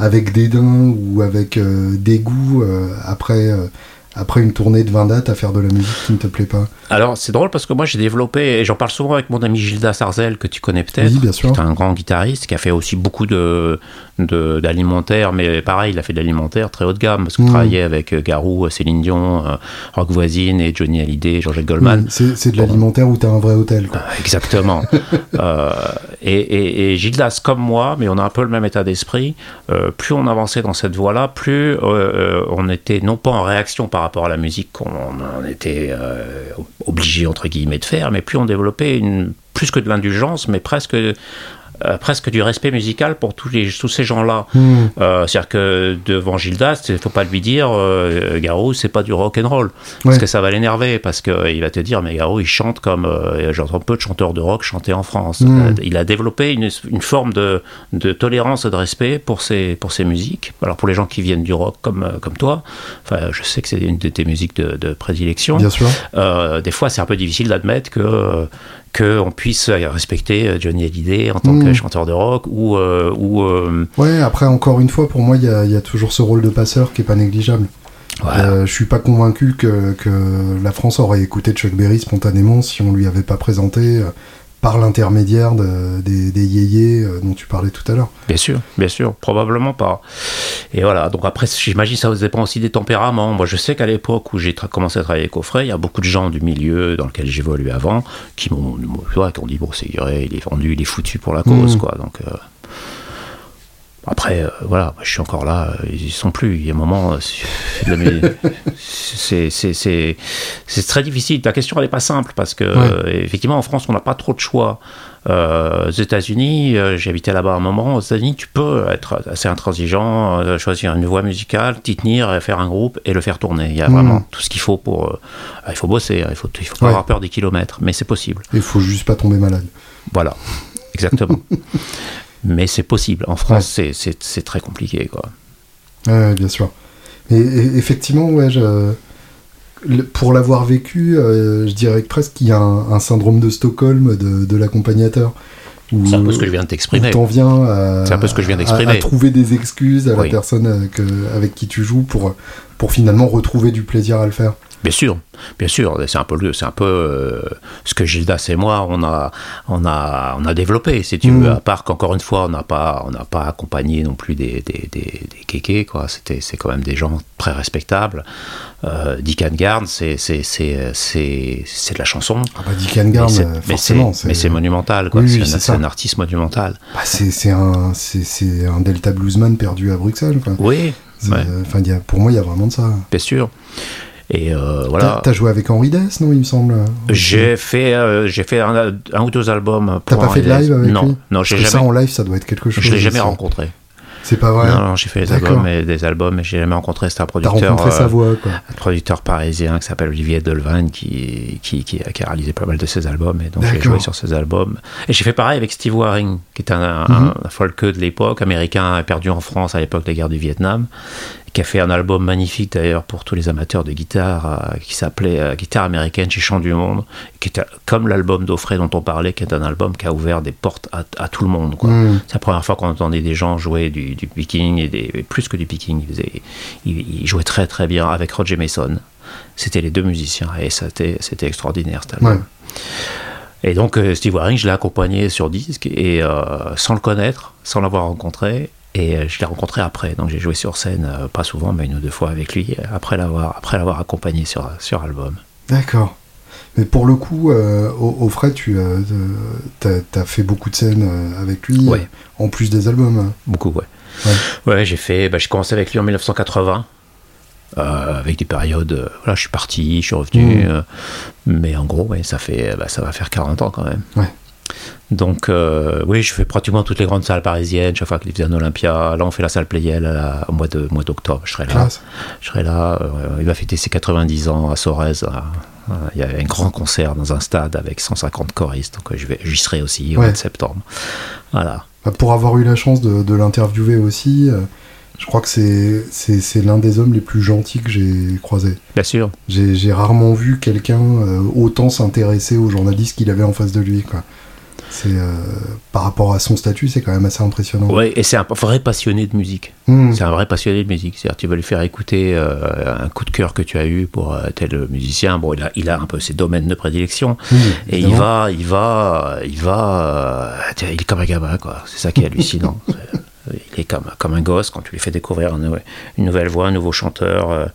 avec dédain ou avec euh, dégoût euh, après euh, après une tournée de 20 dates à faire de la musique qui ne te plaît pas Alors c'est drôle parce que moi j'ai développé, et j'en parle souvent avec mon ami Gilda Sarzel que tu connais peut-être, oui, bien sûr. qui est un grand guitariste qui a fait aussi beaucoup de, d'alimentaire, mais pareil, il a fait de l'alimentaire très haut de gamme parce qu'il mmh. travaillait avec Garou, Céline Dion, Rock Voisine et Johnny Hallyday, Georges Goldman. c'est, de l'alimentaire où tu as un vrai hôtel. Quoi. exactement. *laughs* et, et, et, Gildas comme moi, mais on a un peu le même état d'esprit, plus on avançait dans cette voie-là, plus on était non pas en réaction par rapport à la musique qu'on était euh, obligé entre guillemets de faire, mais plus on développait une, plus que de l'indulgence, mais presque euh, presque du respect musical pour tous, les, tous ces gens-là. Hmm. Euh, c'est-à-dire que devant Gildas, il ne faut pas lui dire euh, Garou, c'est pas du rock and roll, parce que ça va l'énerver, parce qu'il va te dire mais Garou, il chante comme j'entends peu de chanteurs de rock chanter en France. Hmm. il a développé une, une forme de, de, tolérance et de respect pour ses, pour ses musiques. Alors pour les gens qui viennent du rock comme, comme toi, je sais que c'est une de tes musiques de, de prédilection. Bien sûr. des fois, c'est un peu difficile d'admettre que qu'on puisse respecter Johnny Hallyday en tant que hmm. chanteur de rock ou... Euh, ou euh, Ouais, après, encore une fois, pour moi, il y a, toujours ce rôle de passeur qui est pas négligeable. Euh, je suis pas convaincu que, que, la France aurait écouté Chuck Berry spontanément si on lui avait pas présenté par l'intermédiaire des, des yéyés euh, dont tu parlais tout à l'heure. Bien sûr, bien sûr, probablement pas. Et voilà, donc après, j'imagine ça dépend aussi des tempéraments. Moi, je sais qu'à l'époque où j'ai commencé à travailler avec Offray, il y a beaucoup de gens du milieu dans lequel j'évoluais avant qui m'ont dit bon, c'est il est vendu, il est foutu pour la cause, mmh. quoi. Donc. Euh, après, euh, voilà, je suis encore là, euh, ils sont plus. Il y a un moment, euh, c'est *laughs* très difficile. Ta question, elle n'est pas simple parce que, effectivement, en France, on n'a pas trop de choix. aux États-Unis, j'ai habité là-bas un moment. Aux États-Unis, tu peux être assez intransigeant, choisir une voie musicale, t'y tenir, faire un groupe et le faire tourner. Il y a hmm. vraiment tout ce qu'il faut pour. il faut bosser, il faut, il faut pas avoir peur des kilomètres, mais c'est possible. Il faut juste pas tomber malade. Voilà, exactement. *laughs* mais c'est possible. En France, c'est très compliqué, quoi. Ouais, bien sûr. Mais effectivement, ouais, pour l'avoir vécu, euh, je dirais presque qu'il y a un, syndrome de Stockholm de, l'accompagnateur. C'est un peu ce que je viens de t'exprimer. T'en viens à, un peu ce que je viens d'exprimer. À, trouver des excuses à la personne avec, euh, avec, qui tu joues pour, pour finalement retrouver du plaisir à le faire. Bien sûr, bien sûr, c'est un peu, c'est un peu euh, ce que Gildas et moi on a, on a, on a développé. Si tu veux, mm. à part qu'encore une fois, on n'a pas, on n'a pas accompagné non plus des, des, des, kékés, quoi. C'était, c'est quand même des gens très respectables. Euh, Dick Garn, c'est, c'est, c'est, c'est, de la chanson. Ah bah Dick Garn, mais c'est monumental, quoi. c'est, un, artiste monumental. Bah c'est, un, c'est, un Delta bluesman perdu à Bruxelles. Quoi. Oui. Enfin, pour moi, il y a vraiment de ça. Bien sûr. Et euh, voilà. T'as joué avec Henri Dess, non, il me semble? J'ai fait, euh, j'ai fait un, un, ou deux albums. T'as pas fait de live avec non, lui? Non, j'ai jamais. Ça en live, ça doit être quelque chose. Je l'ai jamais rencontré. C'est pas vrai? Non, non j'ai fait des albums et des albums, mais j'ai jamais rencontré. C'était un producteur. rencontré sa voix, quoi. Un producteur parisien qui s'appelle Olivier Dolvan qui, qui, qui, a réalisé pas mal de ses albums, et donc j'ai joué sur ses albums. Et j'ai fait pareil avec Steve Waring, qui était un, mm de l'époque, américain, perdu en France à l'époque des guerres du Vietnam qui a fait un album magnifique d'ailleurs pour tous les amateurs de guitare, euh, qui s'appelait euh, Guitare américaine chez Chant du Monde, qui était comme l'album d'Offray dont on parlait, qui est un album qui a ouvert des portes à, tout le monde. Mm. C'est la première fois qu'on entendait des gens jouer du, picking, et, des, plus que du picking, ils, jouaient très très bien avec Roger Mason. C'était les deux musiciens et c'était extraordinaire cet album. Et donc euh, Steve Waring, je l'ai accompagné sur disque et sans le connaître, sans l'avoir rencontré, et euh, je l'ai rencontré après, donc j'ai joué sur scène, euh, pas souvent, mais une ou deux fois avec lui, après l'avoir, après l'avoir accompagné sur, sur album. D'accord. Mais pour le coup, euh, au, frais, tu as, fait beaucoup de scènes avec lui, en plus des albums. Hein. Beaucoup, ouais. Ouais, j'ai fait, bah, j'ai commencé avec lui en 1980. avec des périodes, voilà, je suis parti, je suis revenu, mmh. mais en gros, ouais, ça fait, bah, ça va faire 40 ans quand même. Ouais. Donc, euh, oui, je fais pratiquement toutes les grandes salles parisiennes, chaque fois qu'il faisait un Olympia. Là, on fait la salle Playel au mois d'octobre. Je serai là. Je serai là. Euh, il va fêter ses 90 ans à Sorèze. il y a un grand concert dans un stade avec 150 choristes. Donc, j'y serai aussi au mois de septembre. Voilà. Bah, pour avoir eu la chance de, l'interviewer aussi, euh, je crois que c'est l'un des hommes les plus gentils que j'ai croisé. Bien sûr. J'ai rarement vu quelqu'un autant s'intéresser aux journalistes qu'il avait en face de lui. Quoi. C'est euh, par rapport à son statut, c'est quand même assez impressionnant. Oui, et c'est un vrai passionné de musique. Hmm. C'est un vrai passionné de musique. C'est-à-dire, tu vas lui faire écouter euh, un coup de cœur que tu as eu pour euh, tel musicien. Bon, il a, il a un peu ses domaines de prédilection, hmm, et il va, il va, il va, il est comme un gamin, quoi. C'est ça qui est hallucinant. *laughs* il est comme, comme un gosse quand tu lui fais découvrir une, nouvelle voix, un nouveau chanteur,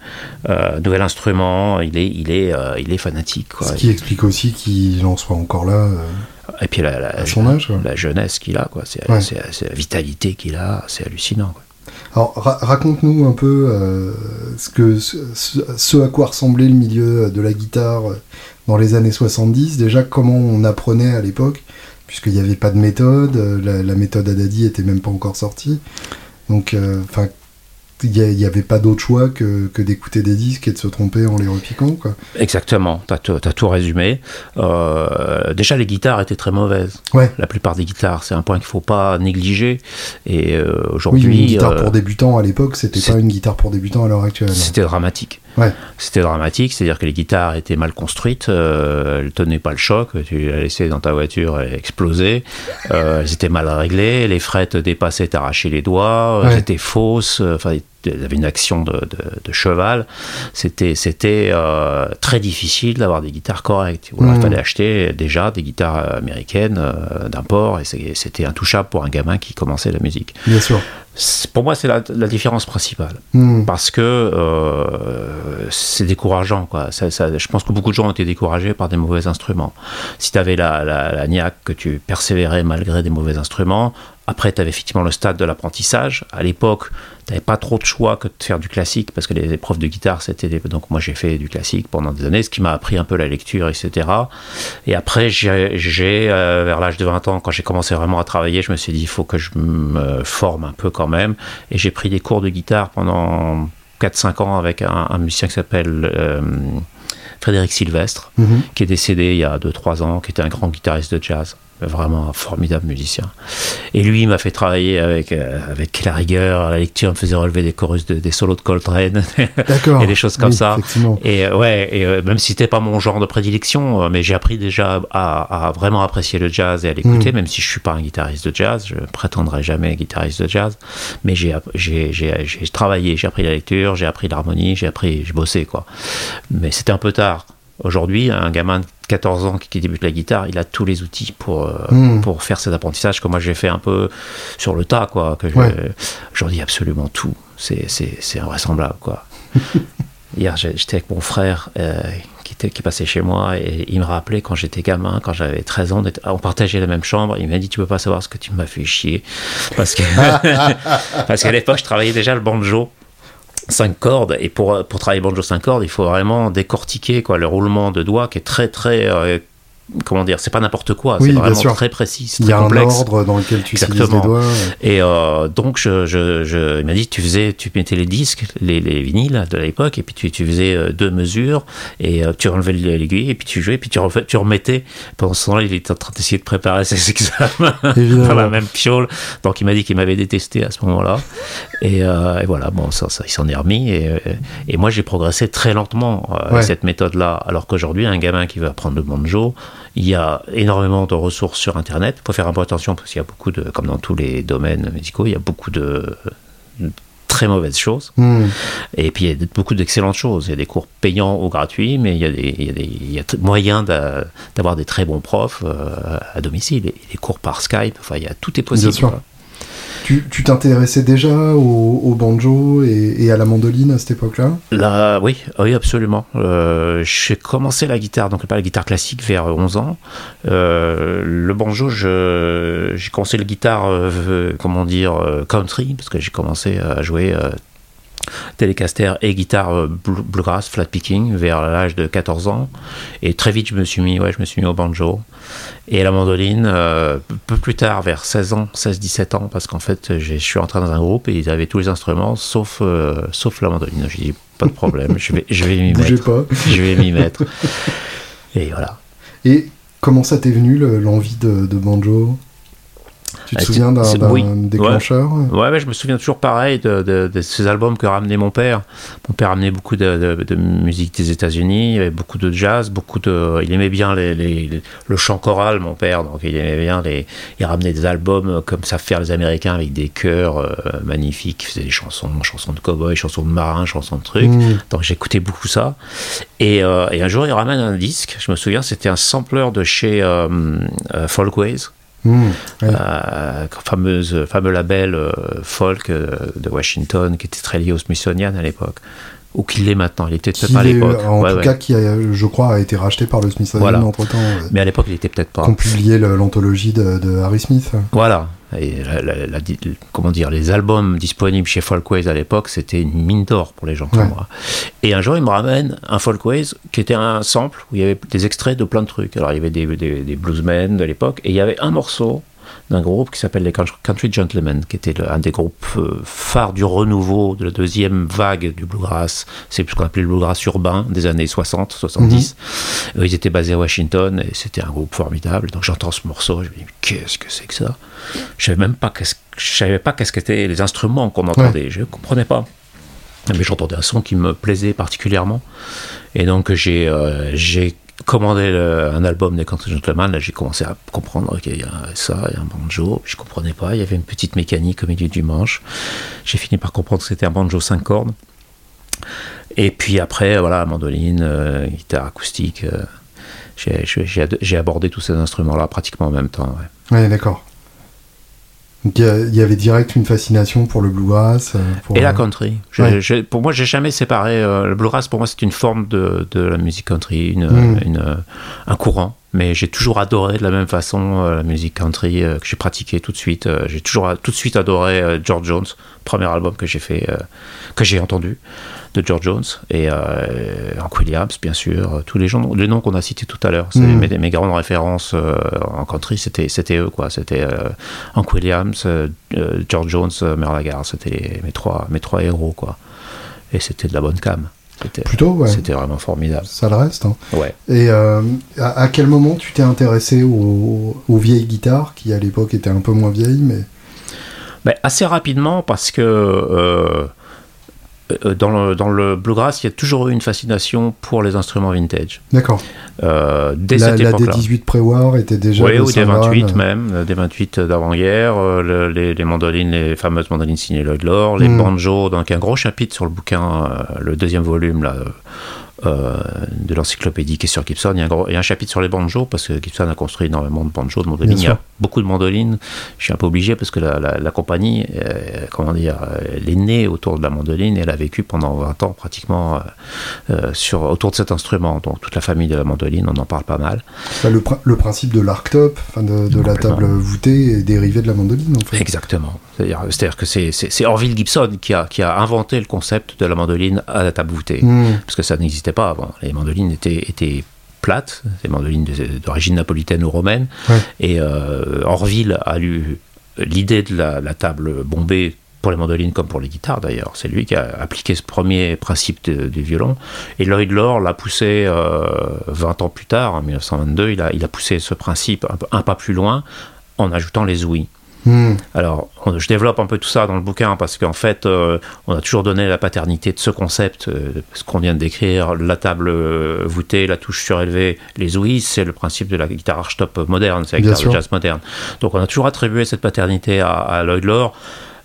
un nouvel instrument. Il est, il est, il est fanatique. Quoi. Ce qui explique aussi qu'il en soit encore là. Et puis la, la, la jeunesse qu'il a, quoi. C'est, la vitalité qu'il a, c'est hallucinant. Alors raconte-nous un peu euh, ce, que, ce, à quoi ressemblait le milieu de la guitare euh, dans les années 70. Déjà, comment on apprenait à l'époque, puisqu'il n'y avait pas de méthode, euh, la, méthode Adadi était même pas encore sortie. Donc, enfin, il n'y avait pas d'autre choix que, que d'écouter des disques et de se tromper en les repiquant. Quoi. Exactement, tu as, tout résumé. Euh, déjà, les guitares étaient très mauvaises. Ouais. La plupart des guitares, c'est un point qu'il ne faut pas négliger. Et euh, aujourd'hui. Oui, une guitare pour euh, débutants à l'époque, c'était pas une guitare pour débutants à l'heure actuelle. C'était dramatique. Ouais. C'était dramatique, c'est-à-dire que les guitares étaient mal construites, euh, elles tenaient pas le choc, tu les as laissées dans ta voiture exploser, euh, elles étaient mal réglées, les frettes dépassaient, t'arrachais les doigts, elles étaient fausses, enfin il avait une action de, de, cheval. C'était c'était euh, très difficile d'avoir des guitares correctes. Il mmh. fallait acheter déjà des guitares américaines euh, d'import et c'était intouchable pour un gamin qui commençait la musique. Bien sûr. Pour moi, c'est la, différence principale. Mmh. Parce que euh, c'est décourageant. Quoi. Ça, je pense que beaucoup de gens ont été découragés par des mauvais instruments. Si tu avais la, la, la niaque que tu persévérais malgré des mauvais instruments, après, tu avais effectivement le stade de l'apprentissage. À l'époque, tu n'avais pas trop de choix que de faire du classique, parce que les épreuves de guitare, c'était... Donc moi, j'ai fait du classique pendant des années, ce qui m'a appris un peu la lecture, etc. Et après, j'ai, euh, vers l'âge de 20 ans, quand j'ai commencé vraiment à travailler, je me suis dit, il faut que je me forme un peu quand même. Et j'ai pris des cours de guitare pendant 4-5 ans avec un, musicien qui s'appelle... Euh, Frédéric Sylvestre, mhm. qui est décédé il y a 2-3 ans, qui était un grand guitariste de jazz vraiment un formidable musicien. Et lui, il m'a fait travailler avec, euh, avec la rigueur, la lecture me faisait relever des chorus, des solos de Coltrane, *laughs* et des choses comme ça. Et euh, ouais, et euh, même si c'était pas mon genre de prédilection, mais j'ai appris déjà à, vraiment apprécier le jazz et à l'écouter, mm. même si je suis pas un guitariste de jazz, je prétendrai jamais guitariste de jazz, mais j'ai j'ai travaillé, j'ai appris la lecture, j'ai appris l'harmonie, j'ai appris, j'ai bossé quoi. Mais c'était un peu tard. Aujourd'hui, un gamin de 14 ans qui, débute la guitare, il a tous les outils pour, euh, hmm. pour faire cet apprentissage que moi j'ai fait un peu sur le tas. Quoi, que J'en dis absolument tout. C'est invraisemblable. Quoi. *laughs* Hier, j'étais avec mon frère euh, qui, était, qui passait chez moi et il me rappelait quand j'étais gamin, quand j'avais 13 ans, on partageait la même chambre. Il m'a dit Tu peux pas savoir ce que tu m'as fait chier. *laughs* *laughs* Parce qu'à l'époque, je travaillais déjà le banjo. 5 cordes. Et pour, pour travailler banjo 5 cordes il faut vraiment décortiquer quoi le roulement de doigts qui est très très euh, comment dire, c'est pas n'importe quoi, c'est vraiment très précis, Il y a un ordre dans lequel tu Exactement. les doigts. Et euh, donc, je, je, il m'a dit, tu faisais, tu mettais les disques, les, les vinyles de l'époque, et puis tu, tu faisais euh, deux mesures, et euh, tu enlevais l'aiguille, et puis tu jouais, et puis tu, refais, tu remettais. Pendant ce temps-là, il était en train d'essayer de préparer ses *laughs* examens dans la même piole. Donc, il m'a dit qu'il m'avait détesté à ce moment-là. Et, et, voilà, bon, ça, ça il s'en est remis. Et, et moi, j'ai progressé très lentement avec cette méthode-là. Alors qu'aujourd'hui, un gamin qui veut apprendre le banjo, il y a énormément de ressources sur Internet. Il faut faire un peu attention parce qu'il y a beaucoup de, comme dans tous les domaines médicaux, il y a beaucoup de très mauvaises choses. Hmm. Et puis il y a beaucoup d'excellentes choses. Il y a des cours payants ou gratuits, mais il y a, des, il y a, des, il y a moyen d'avoir des très bons profs euh, à domicile. Et des cours par Skype, enfin, il y a, tout est possible. Tu t'intéressais déjà au, banjo et, à la mandoline à cette époque-là Là, oui, oui, absolument. Euh, j'ai commencé la guitare, donc pas la guitare classique, vers 11 ans. Euh, le banjo, j'ai commencé la guitare, euh, comment dire, country, parce que j'ai commencé à jouer Telecaster et guitare bluegrass, flat picking, vers l'âge de 14 ans. Et très vite, je me suis mis, ouais, je me suis mis au banjo. Et la mandoline, euh, peu plus tard, vers 16 ans, 16-17 ans, parce qu'en fait, je suis entré dans un groupe et ils avaient tous les instruments, sauf, euh, sauf la mandoline. J'ai dit, pas de problème, je vais, je vais m'y mettre. Pas. Je vais m'y mettre. Et voilà. Et comment ça t'est venu l'envie de, de banjo? Tu te souviens d'un déclencheur? Ouais. ouais. je me souviens toujours pareil de, ces albums que ramenait mon père. Mon père ramenait beaucoup de, musique des États-Unis, beaucoup de jazz, beaucoup de. Il aimait bien les, le chant choral, mon père, donc il aimait bien les. Il ramenait des albums comme savent faire les Américains avec des chœurs euh, magnifiques, il faisait des chansons, chansons de cowboy, chansons de marin, chansons de trucs. Mm. Donc j'écoutais beaucoup ça. Euh, et, un jour, il ramène un disque, je me souviens, c'était un sampler de chez euh, Folkways. Mmh, euh, fameux label euh, folk euh, de Washington qui était très lié au Smithsonian à l'époque ou qu'il l'est maintenant. Il était peut-être pas à l'époque. En tout cas, qui je crois, a été racheté par le Smithsonian entre temps. Mais à l'époque, il était peut-être pas. Qu'on publiait l'anthologie de, de, Harry Smith. Voilà. Et la, comment dire, les albums disponibles chez Folkways à l'époque, c'était une mine d'or pour les gens comme moi. Et un jour, il me ramène un Folkways qui était un sample où il y avait des extraits de plein de trucs. Alors, il y avait des, des, des bluesmen de l'époque, et il y avait un morceau d'un groupe qui s'appelle les Country Gentlemen, qui était un des groupes euh, phares du renouveau de la deuxième vague du bluegrass. C'est ce qu'on appelait le bluegrass urbain des années 60, 70. Mhm. Ils étaient basés à Washington et c'était un groupe formidable. Donc j'entends ce morceau, je me dis qu'est-ce que c'est que ça? Je savais même pas qu'est-ce je savais pas qu'est-ce qu'étaient les instruments qu'on entendait. Je comprenais pas mais j'entendais un son qui me plaisait particulièrement. Et donc j'ai euh, commandé un album des Country Gentlemen, là j'ai commencé à comprendre qu'il y a ça, a un banjo, je comprenais pas, il y avait une petite mécanique au milieu du manche. J'ai fini par comprendre que c'était un banjo 5 cordes. Et puis après, voilà, mandoline, euh, guitare acoustique, euh, j'ai abordé tous ces instruments-là pratiquement en même temps. Ouais, ouais d'accord il y, avait direct une fascination pour le bluegrass. Euh, et la country. pour moi, j'ai jamais séparé. Euh, le bluegrass, pour moi, c'est une forme de, de, la musique country, une, hmm. une, un courant mais j'ai toujours adoré de la même façon euh, la musique country euh, que j'ai pratiquée tout de suite. Euh, j'ai toujours tout de suite adoré George Jones, premier album que j'ai fait, que j'ai entendu de George Jones et Hank Williams, bien sûr, tous les, gens, les noms qu'on a cités tout à l'heure. Mm. Mes, mes, grandes références en country, c'était c'était eux quoi. C'était Hank Williams, George Jones, Merle Lagarde, c'était mes trois mes trois héros quoi. Et c'était de la bonne cam. Plutôt, ouais. C'était vraiment formidable. Ça le reste. Hein. Ouais. Et euh, à, quel moment tu t'es intéressé aux, vieilles guitares, qui à l'époque étaient un peu moins vieilles, mais... Ben, assez rapidement, parce que euh, euh, dans le, dans le bluegrass, il y a toujours eu une fascination pour les instruments vintage. D'accord. Euh, dès la, cette la D18 pré-war était déjà. Oui, ou des 28 même, des 28 d'avant-guerre, euh, les, les, mandolines, les fameuses mandolines signées Lloyd Lore, les hmm. banjos, donc un gros chapitre sur le bouquin, le deuxième volume, là, euh, de l'encyclopédie qui est sur Gibson. Il y, a un gros, il y, a un chapitre sur les banjos, parce que Gibson a construit énormément de banjos, de mandolines. Il y a beaucoup de mandolines. Je suis un peu obligé parce que la, la, compagnie, euh, comment dire, elle est née autour de la mandoline et elle a vécu pendant 20 ans pratiquement euh, sur, autour de cet instrument. Donc toute la famille de la mandoline, on en parle pas mal. le, le, principe de l'arctop, de, de la table voûtée, est dérivé de la mandoline en fait. Exactement. C'est-à-dire que c'est Orville Gibson qui a, qui a inventé le concept de la mandoline à la table voûtée. Hmm. Parce que ça n'existait pas avant. Les mandolines étaient, étaient plates, des mandolines d'origine napolitaine ou romaine. Et Orville a eu l'idée de la, table bombée pour les mandolines comme pour les guitares d'ailleurs. C'est lui qui a appliqué ce premier principe du violon. Et Lloyd Lore l'a poussé 20 ans plus tard, en 1922, il a, il a poussé ce principe un, un pas plus loin en ajoutant les ouïes. Hmm. Alors, je développe un peu tout ça dans le bouquin parce qu'en fait, euh, on a toujours donné la paternité de ce concept, euh, ce qu'on vient de décrire, la table euh, voûtée, la touche surélevée, les ouïes, c'est le principe de la guitare archtop moderne, c'est la guitare de jazz moderne. Donc, on a toujours attribué cette paternité à, à Lloyd Lore.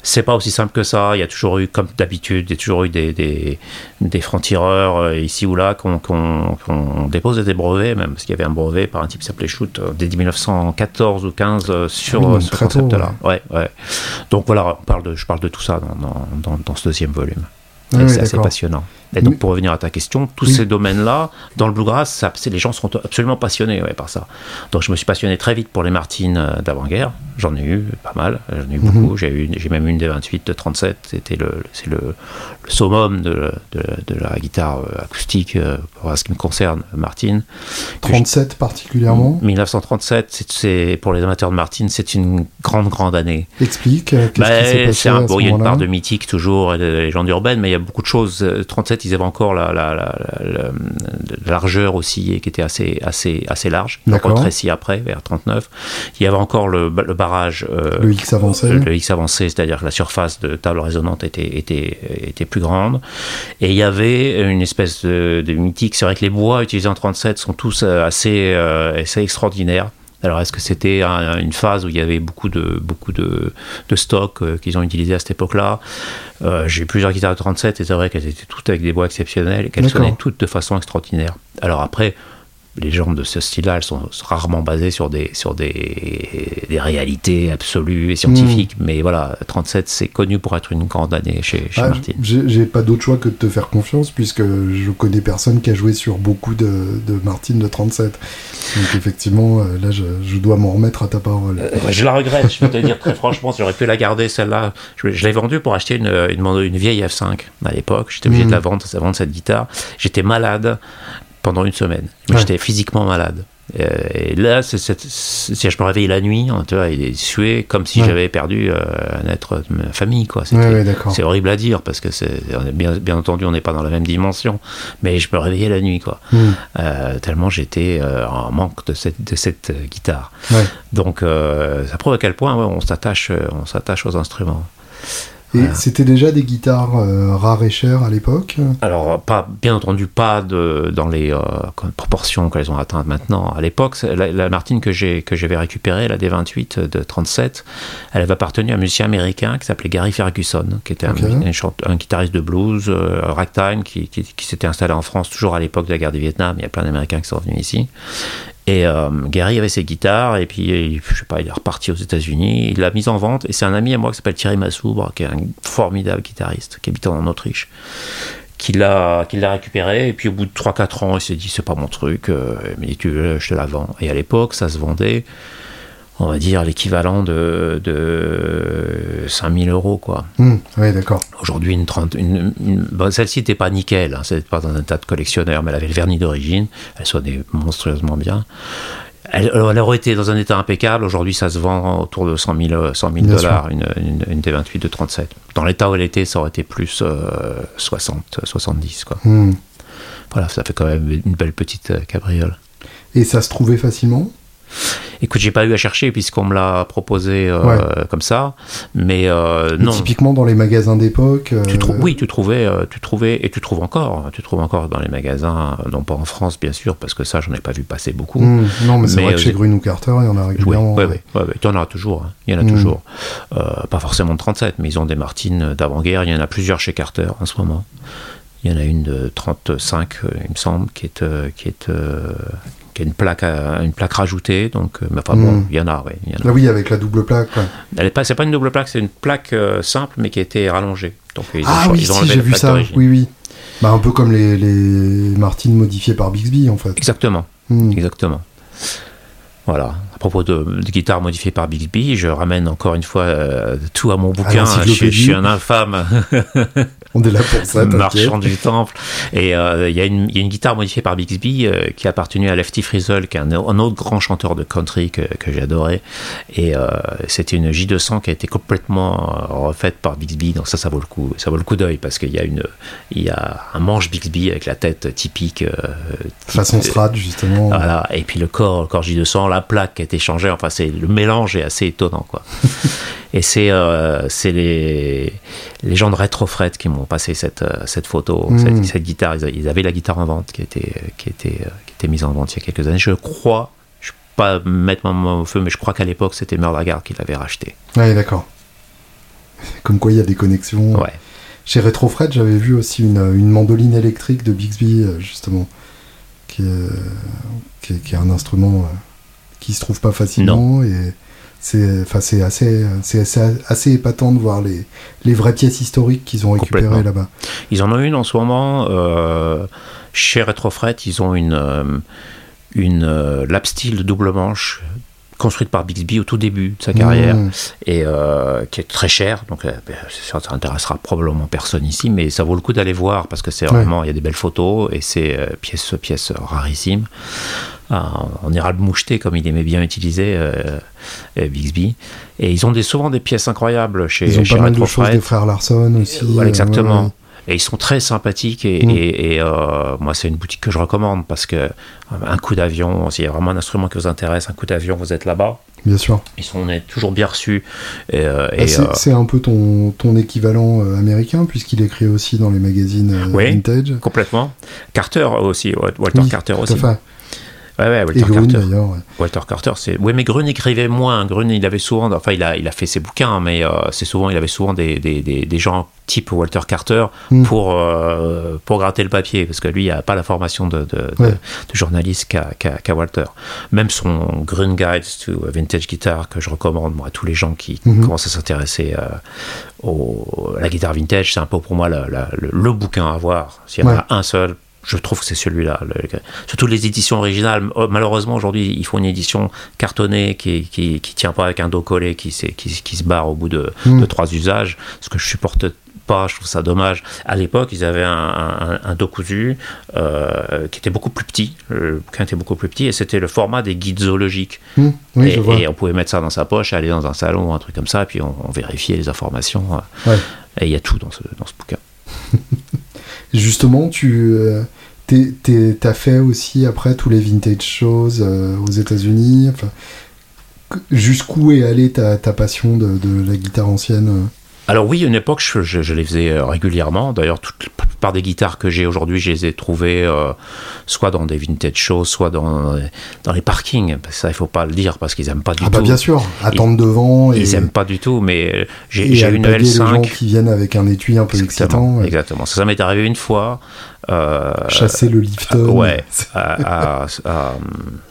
C'est pas aussi simple que ça. Il y a toujours eu, comme d'habitude, il y a toujours eu des, des, des francs-tireurs euh, ici ou là qu'on qu dépose des brevets, même parce qu'il y avait un brevet par un type qui s'appelait Shoot euh, dès 1914 ou 15 euh, sur ce concept-là. Ouais. ouais. Donc voilà, on parle de, je parle de tout ça dans, dans, dans ce deuxième volume. c'est assez passionnant. Et donc, pour revenir à ta question, tous ces domaines-là, dans le bluegrass, ça, les gens sont absolument passionnés par ça. Donc, je me suis passionné très vite pour les Martines euh, d'avant-guerre. J'en ai eu pas mal, j'en ai eu mhm. beaucoup. J'ai même une des 28 de 37. C'était le, c'est le, le, summum de, de, de, la guitare euh, acoustique euh, pour ce qui me concerne, Martine. 37 particulièrement 1937, c'est, pour les amateurs de Martine, c'est une grande, grande année. Explique. Qui un, bon, Il y a une part de mythique toujours, et de légende urbaine, mais il y a beaucoup de choses. 37, ils avaient encore la, largeur aussi qui était assez, assez, assez large. Rétréci après, vers 39. Il y avait encore le, barrage. Euh, le X avancé. Le, X avancé, c'est-à-dire que la surface de table résonante était, était, était plus grande. Et il y avait une espèce de, mythique. C'est vrai que les bois utilisés en 37 sont tous euh, assez, euh, assez extraordinaires. Alors, est-ce que c'était une phase où il y avait beaucoup de, beaucoup de, de stocks euh, qu'ils ont utilisés à cette époque-là? Euh, J'ai plusieurs guitares de 37 et c'est vrai qu'elles étaient toutes avec des bois exceptionnels et qu'elles sonnaient toutes de façon extraordinaire. Alors après, les légendes de ce style-là, elles sont rarement basées sur des, sur des, des réalités absolues et scientifiques. Hmm. Mais voilà, 37, c'est connu pour être une grande année chez, chez ah, Martin. J'ai pas d'autre choix que de te faire confiance, puisque je connais personne qui a joué sur beaucoup de, de Martin de 37. Donc effectivement, euh, là, je, je dois m'en remettre à ta parole. Euh, je la regrette, je peux te dire très franchement, j'aurais pu la garder, celle-là. Je, l'ai vendue pour acheter une, une, une, vieille F5 à l'époque. J'étais obligé de hmm. la vendre, de vendre cette guitare. J'étais malade pendant une semaine. J'étais physiquement malade. Euh, et là, si je me réveillais la nuit, hein, tu vois, il est sué comme si j'avais perdu euh, un être de ma famille, quoi. C'est horrible à dire parce que c'est bien, bien entendu, on n'est pas dans la même dimension, mais je me réveillais la nuit, quoi. Hmm. Euh, tellement j'étais en manque de cette, de cette guitare. Donc, ça prouve à quel point on s'attache, on s'attache aux instruments. Et c'était déjà des guitares euh, rares et chères à l'époque Alors, pas, bien entendu, pas de, dans les euh, proportions qu'elles ont atteintes maintenant. À l'époque, la, Martine que, j'ai, que j'avais récupérée, la D28 de 37, elle avait appartenu à un musicien américain qui s'appelait Gary Ferguson, qui était un, un, guitariste de blues, euh, ragtime, qui, qui, qui, s'était installé en France toujours à l'époque de la guerre du Vietnam. Il y a plein d'Américains qui sont venus ici. Et euh, Gary avait ses guitares, et puis je sais pas, il est reparti aux États-Unis, il l'a mise en vente, et c'est un ami à moi qui s'appelle Thierry Massoubre, qui est un formidable guitariste, qui habite en Autriche, qui l'a, récupéré, et puis au bout de 3-4 ans, il s'est dit, c'est pas mon truc, euh, mais tu veux, je te la vends. Et à l'époque, ça se vendait on va dire, l'équivalent de, de 5000 euros, quoi. Mmh, oui, d'accord. Aujourd'hui, une, une, celle-ci n'était pas nickel, hein, c'était pas dans un tas de collectionneurs, mais elle avait le vernis d'origine, elle sonnait monstrueusement bien. Elle, aurait été dans un état impeccable. Aujourd'hui, ça se vend autour de 100 000, 100 dollars, une, une, T28 de 37. Dans l'état où elle était, ça aurait été plus 60, euh, 70. Quoi. Mmh. Voilà, ça fait quand même une belle petite euh, cabriole. Et ça se trouvait facilement? Écoute, j'ai pas eu à chercher puisqu'on me l'a proposé euh, comme ça, mais euh, non. Typiquement dans les magasins d'époque. Euh, oui, tu trouvais, tu trouvais et tu trouves encore, tu trouves encore dans les magasins, non pas en France bien sûr parce que ça j'en ai pas vu passer beaucoup. Mmh. non, mais c'est vrai que chez Grun ou Carter il y en a régulièrement. Oui, oui, oui, il y en a toujours, hein. il y en a mmh. toujours. pas forcément de 37, mais ils ont des Martines d'avant-guerre. Il y en a plusieurs chez Carter en ce moment. Il y en a une de 35, il me semble, qui est, qui est, qui a une plaque, une plaque rajoutée. Donc, euh, mais enfin bon, hmm. il y en a, oui. Ah oui, avec la double plaque. Elle est pas, c'est pas une double plaque, c'est une plaque euh, simple, mais qui a été rallongée. Donc ils ah ont, oui, si, j'ai vu ça. Oui, oui. Bah, un peu comme les, les Martines modifiées par Bixby, en fait. Exactement. Hmm. Exactement. Voilà. Propos de, de, guitare modifiée par Bixby, je ramène encore une fois tout à mon bouquin. Je, je, suis un infâme. *laughs* On est là pour ça. *laughs* Marchand du temple. Et il y, a une guitare modifiée par Bixby qui a appartenu à Lefty Frizzle, qui est un, autre grand chanteur de country que, que j'adorais. Et c'était une J200 qui a été complètement refaite par Bixby. Donc ça, ça vaut le coup. Ça vaut le coup d'œil parce qu'il y a une, il y a un manche Bixby avec la tête typique. Façon Strat, justement. Voilà. Et puis le corps, le corps J200, la plaque qui été changée. Enfin, c'est le mélange est assez étonnant, quoi. *laughs* Et c'est euh, c'est les, les gens de Retrofret qui m'ont passé cette, euh, cette photo, hmm. cette, guitare. Ils, avaient la guitare en vente qui était, qui, était, euh, qui était mise en vente il y a quelques années. Je crois, je vais pas mettre mon main au feu, mais je crois qu'à l'époque, c'était Murdergard qui l'avait racheté. Oui, d'accord. Comme quoi, il y a des connexions. Ouais. Chez Retrofret, j'avais vu aussi une, une, mandoline électrique de Bixby, justement, qui est, qui est, un instrument qui se trouve pas facilement. Et c'est enfin c'est assez c'est assez, épatant de voir les, les vraies pièces historiques qu'ils ont récupérées là-bas. Ils en ont une en ce moment euh, chez Retrofret, ils ont une euh, une euh, lap steel double manche construite par Bixby au tout début de sa carrière mmh. et qui est très chère donc ben, ça intéressera probablement personne ici mais ça vaut le coup d'aller voir parce que c'est vraiment il y a des belles photos et c'est pièce pièce rarissime en érable moucheté, comme il aimait bien utiliser euh, euh, Bixby. Et ils ont des, souvent des pièces incroyables chez Ils ont chez pas mal de choses des frères Larson aussi. Voilà, exactement. Et ils sont très sympathiques et, mm. et, euh, moi c'est une boutique que je recommande parce que un coup d'avion, s'il y a vraiment un instrument qui vous intéresse, un coup d'avion, vous êtes là-bas. Bien sûr. Ils sont on est toujours bien reçus. Et, ah, c'est, un peu ton, ton équivalent américain puisqu'il écrit aussi dans les magazines oui, vintage. Complètement. Carter aussi, Walter Carter aussi. Fait. Ouais, Walter Carter. Walter Carter, c'est. Oui, mais Grun écrivait moins. Grun, il avait souvent. Enfin, il a, il a fait ses bouquins, mais euh, c'est souvent, il avait souvent des, des, des, gens type Walter Carter hmm. pour, euh, pour gratter le papier, parce que lui, il n'a pas la formation de, de, de, journaliste qu'a Walter. Même son Grun Guide to Vintage Guitar, que je recommande moi, à tous les gens qui hmm. commencent à s'intéresser euh, à la guitare vintage, c'est un peu pour moi le, le, bouquin à voir. S'il y en a un seul, je trouve que c'est celui-là. Surtout les éditions originales. Oh, malheureusement, aujourd'hui, il faut une édition cartonnée qui, qui, tient pas avec un dos collé, qui, qui, qui se barre au bout de, hmm. de, trois usages. Ce que je supporte pas, je trouve ça dommage. À l'époque, ils avaient un, un, dos cousu euh, qui était beaucoup plus petit. Le bouquin était beaucoup plus petit et c'était le format des guides zoologiques. Hmm. et, et, on pouvait mettre ça dans sa poche, aller dans un salon ou un truc comme ça, et puis on, vérifiait les informations. Ouais. Et il y a tout dans ce, dans ce bouquin. *laughs* Justement, tu euh, as fait aussi après tous les vintage shows euh, aux États-Unis. Jusqu'où est allée ta, passion de, la guitare ancienne euh alors oui, à une époque, je, les faisais régulièrement. D'ailleurs, toute la plupart des guitares que j'ai aujourd'hui, je les ai trouvées soit dans des vintage shows, soit dans, dans les parkings. Ça, il faut pas le dire parce qu'ils aiment pas du ah bah bien sûr, attendre devant. Ils aiment pas du tout, mais j'ai une L5. Les gens qui viennent avec un étui un peu excitant. Exactement. Ça, ça m'est arrivé une fois. Euh, Chasser le Lifton. ouais. *laughs*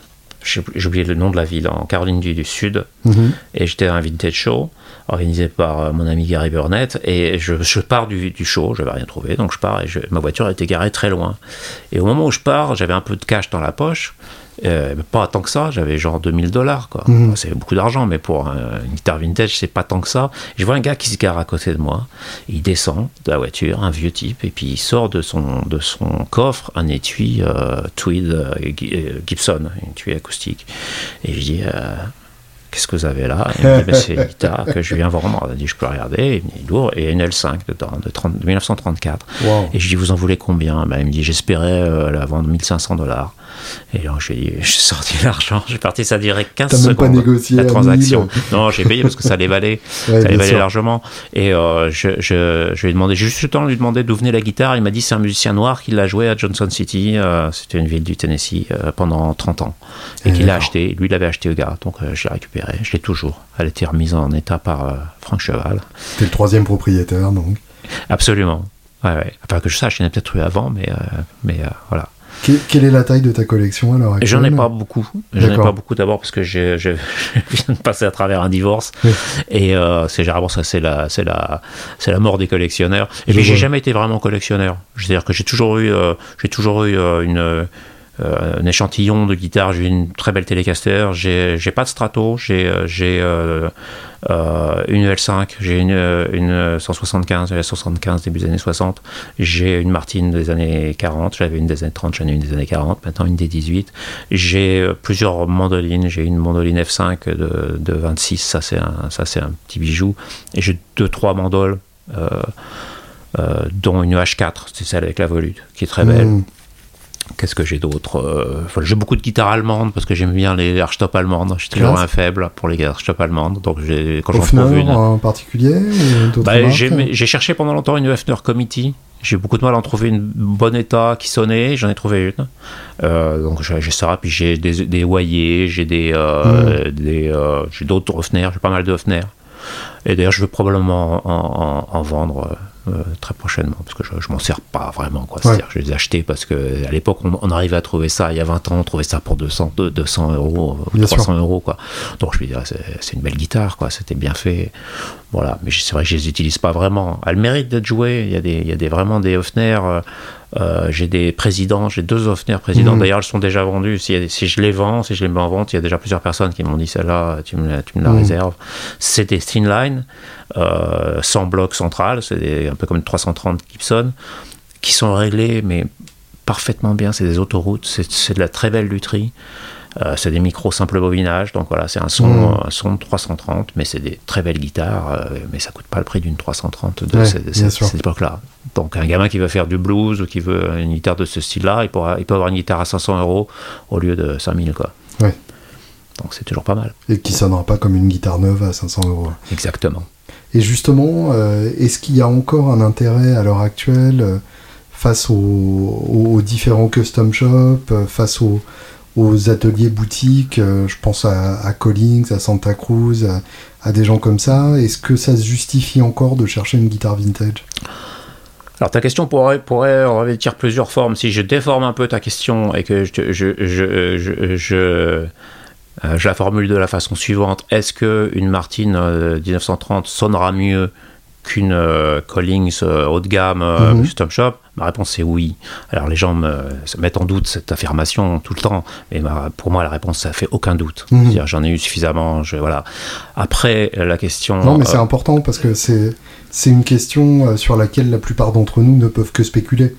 j'ai oublié le nom de la ville, en Caroline du, Sud. Mhm. Et j'étais à un vintage show organisé par euh, mon ami Gary Burnett. Et je, je pars du, du show, je n'avais rien trouvé, donc je pars et ma voiture était garée très loin. Et au moment où je pars, j'avais un peu de cash dans la poche. Euh, pas tant que ça, j'avais genre 2000 dollars, quoi. Mhm. C'est beaucoup d'argent, mais pour une guitare vintage, c'est pas tant que ça. Je vois un gars qui se gare à côté de moi, il descend de la voiture, un vieux type, et puis il sort de son, de son coffre un étui euh, Tweed euh, Gibson, un étui acoustique. Et je dis, qu'est-ce que vous avez là? Il me dit, ben, c'est une *laughs* guitare que je viens vendre. Il dit, je peux regarder. Il me dit, lourd. Et une L5 dedans, de, 30, 1934. Et je dis, vous en voulez combien? Ben, Il me dit, j'espérais la vendre 1500 dollars. Et là, j'ai sorti *laughs* l'argent, j'ai parti, ça dirait 15 secondes. Pas négocié la transaction. Non, j'ai payé parce que ça allait valer, *laughs* ça allait valer largement. Et euh, je, je, je, lui ai demandé, juste le temps de lui demander d'où venait la guitare. Il m'a dit c'est un musicien noir qui l'a joué à Johnson City, euh, c'était une ville du Tennessee, euh, pendant 30 ans. Et, qu'il l'a acheté, lui l'avait acheté au gars. Donc je l'ai récupéré, je l'ai toujours. Elle a été remise en état par Franck Cheval. T'es le troisième propriétaire donc Absolument. Ouais, ouais. Enfin, que je sache, il y en a peut-être eu avant, mais, mais voilà. Quelle est la taille de ta collection alors J'en ai pas beaucoup. J'en ai pas beaucoup d'abord parce que je, *laughs* je, viens de passer à travers un divorce et euh, c'est généralement ça, c'est la, c'est la, c'est la mort des collectionneurs. Et puis j'ai jamais été vraiment collectionneur. C'est-à-dire que j'ai toujours eu, euh, j'ai toujours eu euh, une un échantillon de guitare. J'ai une très belle Telecaster. J'ai pas de Strato. J'ai j'ai une L5. J'ai une, une 175, une 175 début des années 60. J'ai une Martine des années 40. J'avais une des années 30. J'en ai une des années 40. Maintenant une des 18. J'ai plusieurs mandolines. J'ai une mandoline F5 de, de 26. Ça c'est un un petit bijou. Et j'ai deux trois mandoles. Euh, dont une H4, c'est celle avec la volute, qui est très belle. Hmm. Qu'est-ce que j'ai d'autre euh, J'ai beaucoup de guitares allemandes parce que j'aime bien les archtop allemandes. J'ai toujours un faible pour les archtop allemandes. Donc quand j'en trouve une. en particulier bah, J'ai cherché pendant longtemps une Höfner Committee. J'ai beaucoup de mal à en trouver une bon état qui sonnait. J'en ai trouvé une. Euh, donc j'ai ça. Puis j'ai des, des j'ai des, hmm. des j'ai d'autres Höfner. J'ai pas mal de Höfner. Et d'ailleurs, je veux probablement en vendre euh, très prochainement parce que je, je m'en sers pas vraiment quoi. C'est-à-dire je les ai achetés parce que à l'époque on, arrivait à trouver ça il y a 20 ans on trouvait ça pour 200 200 euros 300 euros quoi. Donc je me disais c'est une belle guitare quoi, c'était bien fait. Voilà, mais c'est vrai que je les utilise pas vraiment. Elle mérite d'être jouée. Il y a des il y a des vraiment des Hofner euh, euh, j'ai des présidents, j'ai deux Hofner présidents. Mhm. D'ailleurs, elles sont déjà vendues. Si, si, je les vends, si je les mets en vente, il y a déjà plusieurs personnes qui m'ont dit celle-là, tu me, tu me la mhm. réserves. C'est des Thinline, euh, sans bloc central, c'est un peu comme une 330 Gibson, qui sont réglés, mais parfaitement bien. C'est des autoroutes, c'est de la très belle lutherie. Euh, c'est des micros simple bobinage, donc voilà, c'est un son, mm. un son de 330, mais c'est des très belles guitares, euh, mais ça coûte pas le prix d'une 330 de, cette, époque-là. Donc un gamin qui veut faire du blues ou qui veut une guitare de ce style-là, il, pourra, il peut avoir une guitare à 500 euros au lieu de 5000, quoi. Donc c'est toujours pas mal. Et qui sonnera pas comme une guitare neuve à 500 euros. Exactement. Et justement, euh, est-ce qu'il y a encore un intérêt à l'heure actuelle face aux, aux, différents custom shops, face aux, aux ateliers boutiques, euh, je pense à, Collins, à Santa Cruz, à, des gens comme ça. Est-ce que ça se justifie encore de chercher une guitare vintage? Alors ta question pourrait, pourrait revêtir plusieurs formes. Si je déforme un peu ta question et que je, je, je, je, euh, la formule de la façon suivante, est-ce que une Martine 1930 euh, sonnera mieux qu'une Collins haut de gamme mm custom shop? Ma réponse est oui. Alors les gens me, mettent en doute cette affirmation tout le temps, mais pour moi la réponse ça fait aucun doute. Mhm. J'en ai eu suffisamment. Je, voilà. Après la question. Non mais c'est euh, important parce que c'est c'est une question euh, sur laquelle la plupart d'entre nous ne peuvent que spéculer.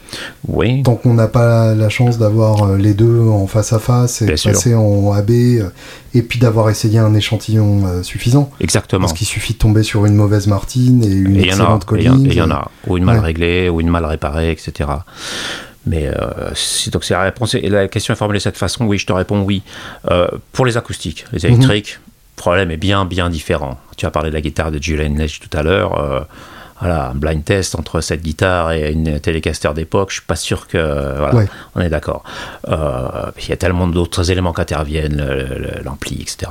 Oui. Tant qu'on n'a pas la chance d'avoir euh, les deux en face à face et passer en AB et puis d'avoir essayé un échantillon suffisant. Exactement. Parce qu'il suffit de tomber sur une mauvaise Martine et une excellente Collins. Et il y en a, ou une mal réglée, ou une mal réparée, etc. Mais euh, donc c'est la réponse. Et la question est formulée de cette façon. Oui, je te réponds oui. Euh, pour les acoustiques, les mhm. électriques, le problème est bien, bien différent. Tu as parlé de la guitare de Julian Lech tout à l'heure. Euh, voilà, un blind test entre cette guitare et une Telecaster d'époque, je suis pas sûr que voilà, on est d'accord. il y a tellement d'autres éléments qui interviennent, l'ampli, etc.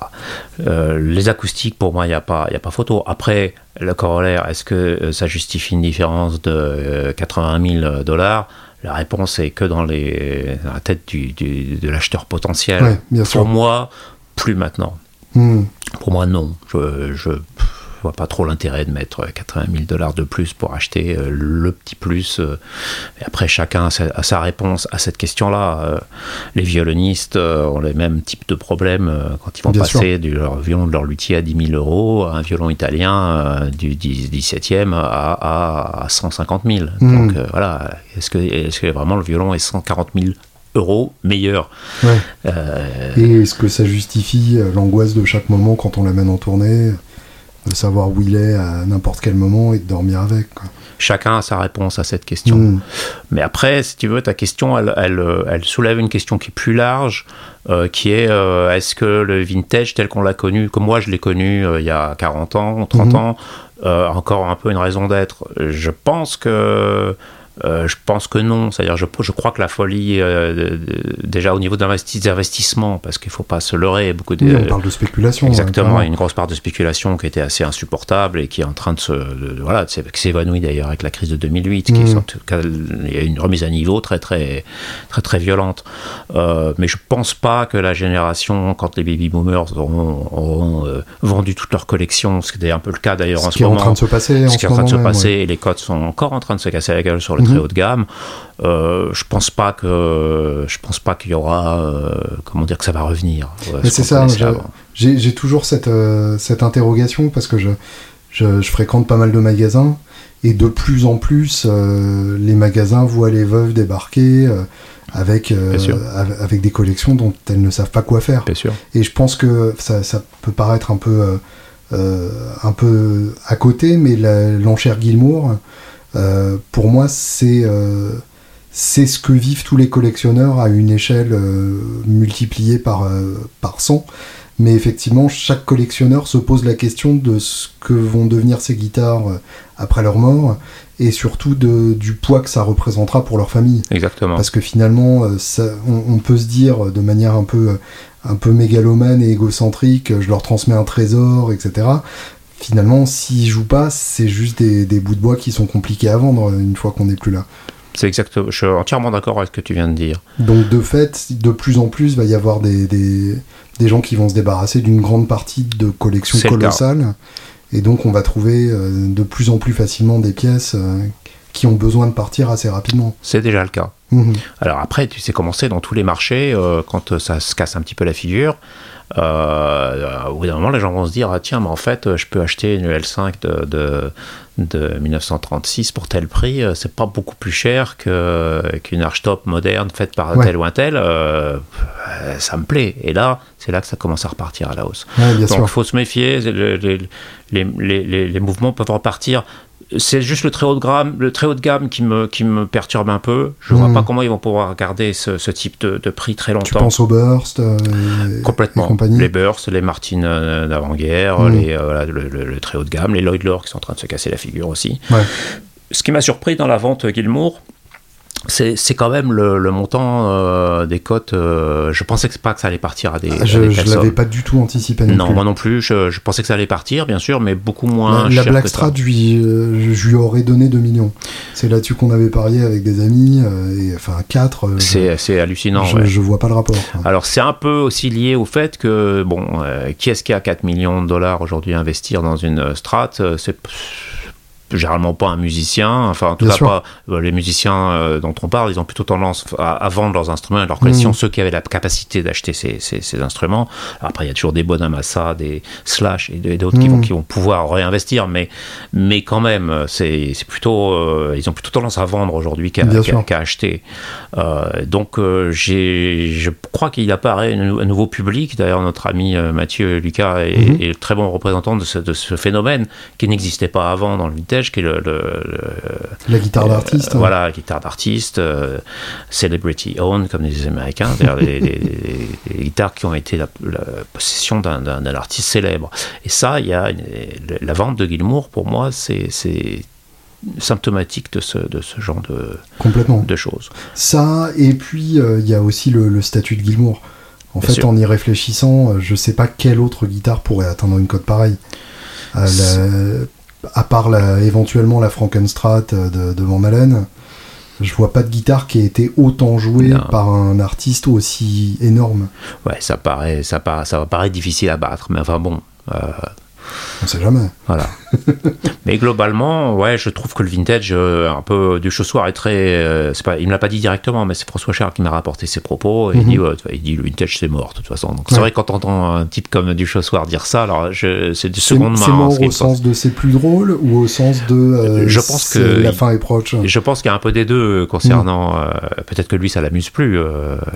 les acoustiques, pour moi, il n'y a pas, a pas photo. Après, le corollaire, est-ce que ça justifie une différence de 80 000 dollars? La réponse est que dans, les, la tête du, de l'acheteur potentiel. Pour moi, plus maintenant. Hmm. Pour moi, non. Je, je vois pas trop l'intérêt de mettre 80 000 dollars de plus pour acheter euh, le petit plus. Euh. Et après, chacun a sa, réponse à cette question-là. Euh. Les violonistes ont les mêmes types de problèmes quand ils vont passer du leur violon de leur luthier à 10 000 euros à un violon italien du 17e à, à 150 000. Hmm. Donc voilà, est-ce que, est que vraiment le violon est 140 000 euros meilleur. Et est-ce que ça justifie l'angoisse de chaque moment quand on l'amène en tournée de savoir où il est à n'importe quel moment et de dormir avec. Chacun a sa réponse à cette question. Mm. Mais après, si tu veux, ta question, elle, elle, soulève une question qui est plus large, euh, qui est euh, est-ce que le vintage tel qu'on l'a connu, comme moi je l'ai connu euh, il y a 40 ans, 30 mm-hmm. ans, encore un peu une raison d'être? Je pense que euh, je pense que non. C'est-à-dire, je, je, crois que la folie, euh, déjà au niveau d'investissement, parce qu'il ne faut pas se leurrer, beaucoup de, on parle de spéculation. Exactement, une grosse part de spéculation qui était assez insupportable et qui est en train de se, voilà, qui s'évanouit d'ailleurs avec la crise de 2008. Qui mm. il y a une remise à niveau très très très très violente. Euh, mais je pense pas que la génération, quand les baby boomers auront, vendu toute leur collection, ce qui est un peu le cas d'ailleurs en ce, moment, ce qui est en train de se passer, ce qui est en train de se passer, et les codes sont encore en train de se casser la gueule sur le très haut de gamme. Euh, je pense pas que je pense pas qu'il y aura euh, comment dire que ça va revenir. c'est ça. J'ai toujours cette euh, cette interrogation parce que je, je, je fréquente pas mal de magasins et de plus en plus les magasins voient les veuves débarquer avec, avec des collections dont elles ne savent pas quoi faire. Et je pense que ça, ça peut paraître un peu, un peu à côté, mais l'enchère Gilmour, pour moi, c'est c'est ce que vivent tous les collectionneurs à une échelle euh, multipliée par, euh, par 100. Mais effectivement, chaque collectionneur se pose la question de ce que vont devenir ces guitares euh, après leur mort et surtout de, du poids que ça représentera pour leur famille. Exactement. Parce que finalement, on, peut se dire de manière un peu, un peu mégalomane et égocentrique, je leur transmets un trésor, etc. Finalement, s'ils jouent pas, c'est juste des, des bouts de bois qui sont compliqués à vendre une fois qu'on n'est plus là. C'est exactement. Je suis entièrement d'accord avec ce que tu viens de dire. Donc de fait, de plus en plus, il va y avoir des, des, des gens qui vont se débarrasser d'une grande partie de collections colossales. Et donc on va trouver euh, de plus en plus facilement des pièces euh, qui ont besoin de partir assez rapidement. C'est déjà le cas. Mhm. Alors après, tu sais comment c'est dans tous les marchés, euh, quand ça se casse un petit peu la figure, euh, au bout d'un moment, les gens vont se dire ah, tiens, mais en fait, je peux acheter une L5 de, de, de 1936 pour tel prix, euh, c'est pas beaucoup plus cher qu'une archtop moderne faite par tel ou un tel. Euh, ça me plaît. Et là, c'est là que ça commence à repartir à la hausse. Donc, il faut se méfier. les, les, les, les, mouvements peuvent repartir c'est juste le très haut de gamme, le très haut de gamme qui me, qui me perturbe un peu. Je ne vois hmm. pas comment ils vont pouvoir garder ce, ce type de, de, prix très longtemps. Tu penses aux Burst euh, Complètement. les Burst, les Martin euh, d'avant-guerre, hmm. les euh, le, très haut de gamme, les Lloyd Lore qui sont en train de se casser la figure aussi. Ce qui m'a surpris dans la vente Gilmour, c'est quand même le, montant euh, des cotes. Euh, je pensais que pas que ça allait partir à des. Ah, je ne l'avais pas du tout anticipé. Non, moi non plus. Je, pensais que ça allait partir, bien sûr, mais beaucoup moins. La, la Blackstrat, je, euh, je, lui aurais donné 2 millions. C'est là-dessus qu'on avait parié avec des amis, et, enfin 4. c'est hallucinant. Je, ouais. vois pas le rapport. Alors c'est un peu aussi lié au fait que, bon, qui est-ce qui a 4 millions de dollars aujourd'hui à investir dans une strat C'est généralement pas un musicien, enfin en tout cas pas euh, les musiciens euh, dont on parle, ils ont plutôt tendance à, vendre leurs instruments et leurs collections, mm. ceux qui avaient la capacité d'acheter ces, ces, instruments. Après il y a toujours des Bonamassa, des Slash et d'autres qui, vont, mm. qui vont pouvoir réinvestir, mais, mais quand même c'est plutôt euh, ils ont plutôt tendance à vendre aujourd'hui qu'à acheter. donc je crois qu'il apparaît un nouveau public. D'ailleurs notre ami Mathieu Lucas est, mm-hmm. est, très bon représentant de ce, de ce phénomène qui n'existait pas avant dans le vintage qui est le, la guitare d'artiste. Hein. Voilà, la guitare d'artiste, euh, celebrity owned comme les Américains, c'est-à-dire les, guitares qui ont été la, possession d'un artiste célèbre. Et ça, il y a la vente de Gilmour pour moi, c'est symptomatique de ce, de ce genre de, Complètement. de choses. Ça, et puis euh, il y a aussi le, statut de Gilmour. En fait, en y réfléchissant, euh, je sais pas quelle autre guitare pourrait atteindre une cote pareille. Euh, à part éventuellement la Frankenstrat euh, de, de, Van Halen, je vois pas de guitare qui ait été autant jouée par un artiste aussi énorme. Ouais, ça paraît, ça paraît, ça paraît difficile à battre, mais enfin bon. Euh, on sait jamais. Voilà. *laughs* Mais globalement, ouais, je trouve que le vintage, euh, un peu du chaussoir est très. Euh, c'est pas, il me l'a pas dit directement, mais c'est François Charles qui m'a rapporté ses propos. Et il, dit, mhm. il dit le vintage c'est mort de toute façon. Donc c'est vrai quand entend un type comme du chaussoir dire ça, alors c'est du seconde main. C'est mort au sens de c'est plus drôle ou au sens de. Euh, je pense que la fin est proche? Je pense qu'il y a un peu des deux concernant. Mhm. peut-être que lui ça l'amuse plus.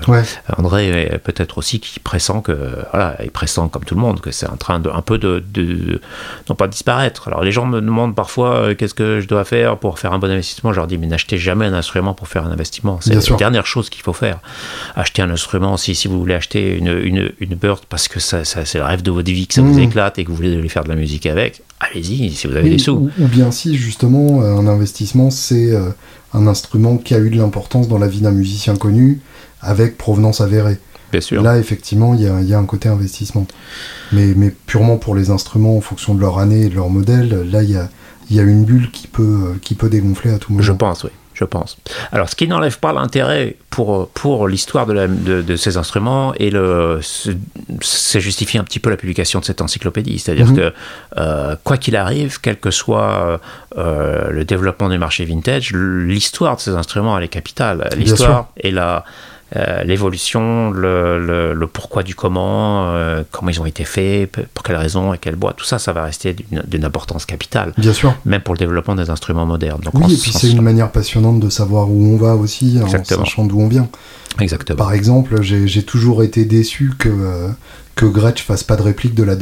Ouais. André peut-être aussi qui pressent que voilà, il pressent comme tout le monde que c'est en train de un peu de, de non pas disparaître. Alors les gens me demandent parfois euh, qu'est-ce que je dois faire pour faire un bon investissement. Je leur dis mais n'achetez jamais un instrument pour faire un investissement. C'est la dernière chose qu'il faut faire. Acheter un instrument si, si vous voulez acheter une, une, une Bird parce que ça, c'est le rêve de votre vie, que ça vous mmh. éclate et que vous voulez aller faire de la musique avec, allez-y si vous avez des sous. Ou, bien si justement euh, un investissement c'est euh, un instrument qui a eu de l'importance dans la vie d'un musicien connu avec provenance avérée. Là, effectivement, il y, y a, un côté investissement. Mais, mais, purement pour les instruments, en fonction de leur année et de leur modèle, là, il y a, y a, une bulle qui peut, qui peut dégonfler à tout moment. Je pense, oui. je pense. Alors, ce qui n'enlève pas l'intérêt pour, pour l'histoire de, de, ces instruments et le, c'est justifié un petit peu la publication de cette encyclopédie. C'est-à-dire mhm. que, euh, quoi qu'il arrive, quel que soit euh, le développement du marché vintage, l'histoire de ces instruments, elle est capitale. L'histoire et la euh, l'évolution, le, pourquoi du comment, euh, comment ils ont été faits, pour quelles raisons et quelles bois, tout ça, ça va rester d'une importance capitale. Bien sûr. Même pour le développement des instruments modernes. oui, et puis c'est une manière passionnante de savoir où on va aussi, en sachant d'où on vient. Exactement. Par exemple, j'ai toujours été déçu que, euh, que Gretsch fasse pas de réplique de la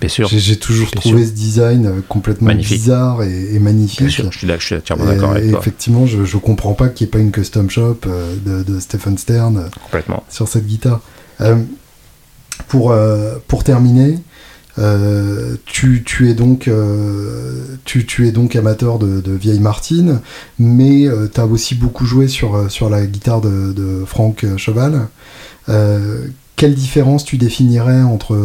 Duchess. J'ai toujours trouvé ce design euh, complètement bizarre et, magnifique. je suis, là, je suis entièrement d'accord avec toi. Effectivement, je, je comprends pas qu'il n'y ait pas une custom shop euh, de, de Stephen Stern euh, complètement. sur cette guitare. pour, pour terminer, tu, tu, es donc, tu, tu, es donc amateur de, de vieille Martine, mais tu as aussi beaucoup joué sur, sur la guitare de, de Franck Cheval. quelle différence tu définirais entre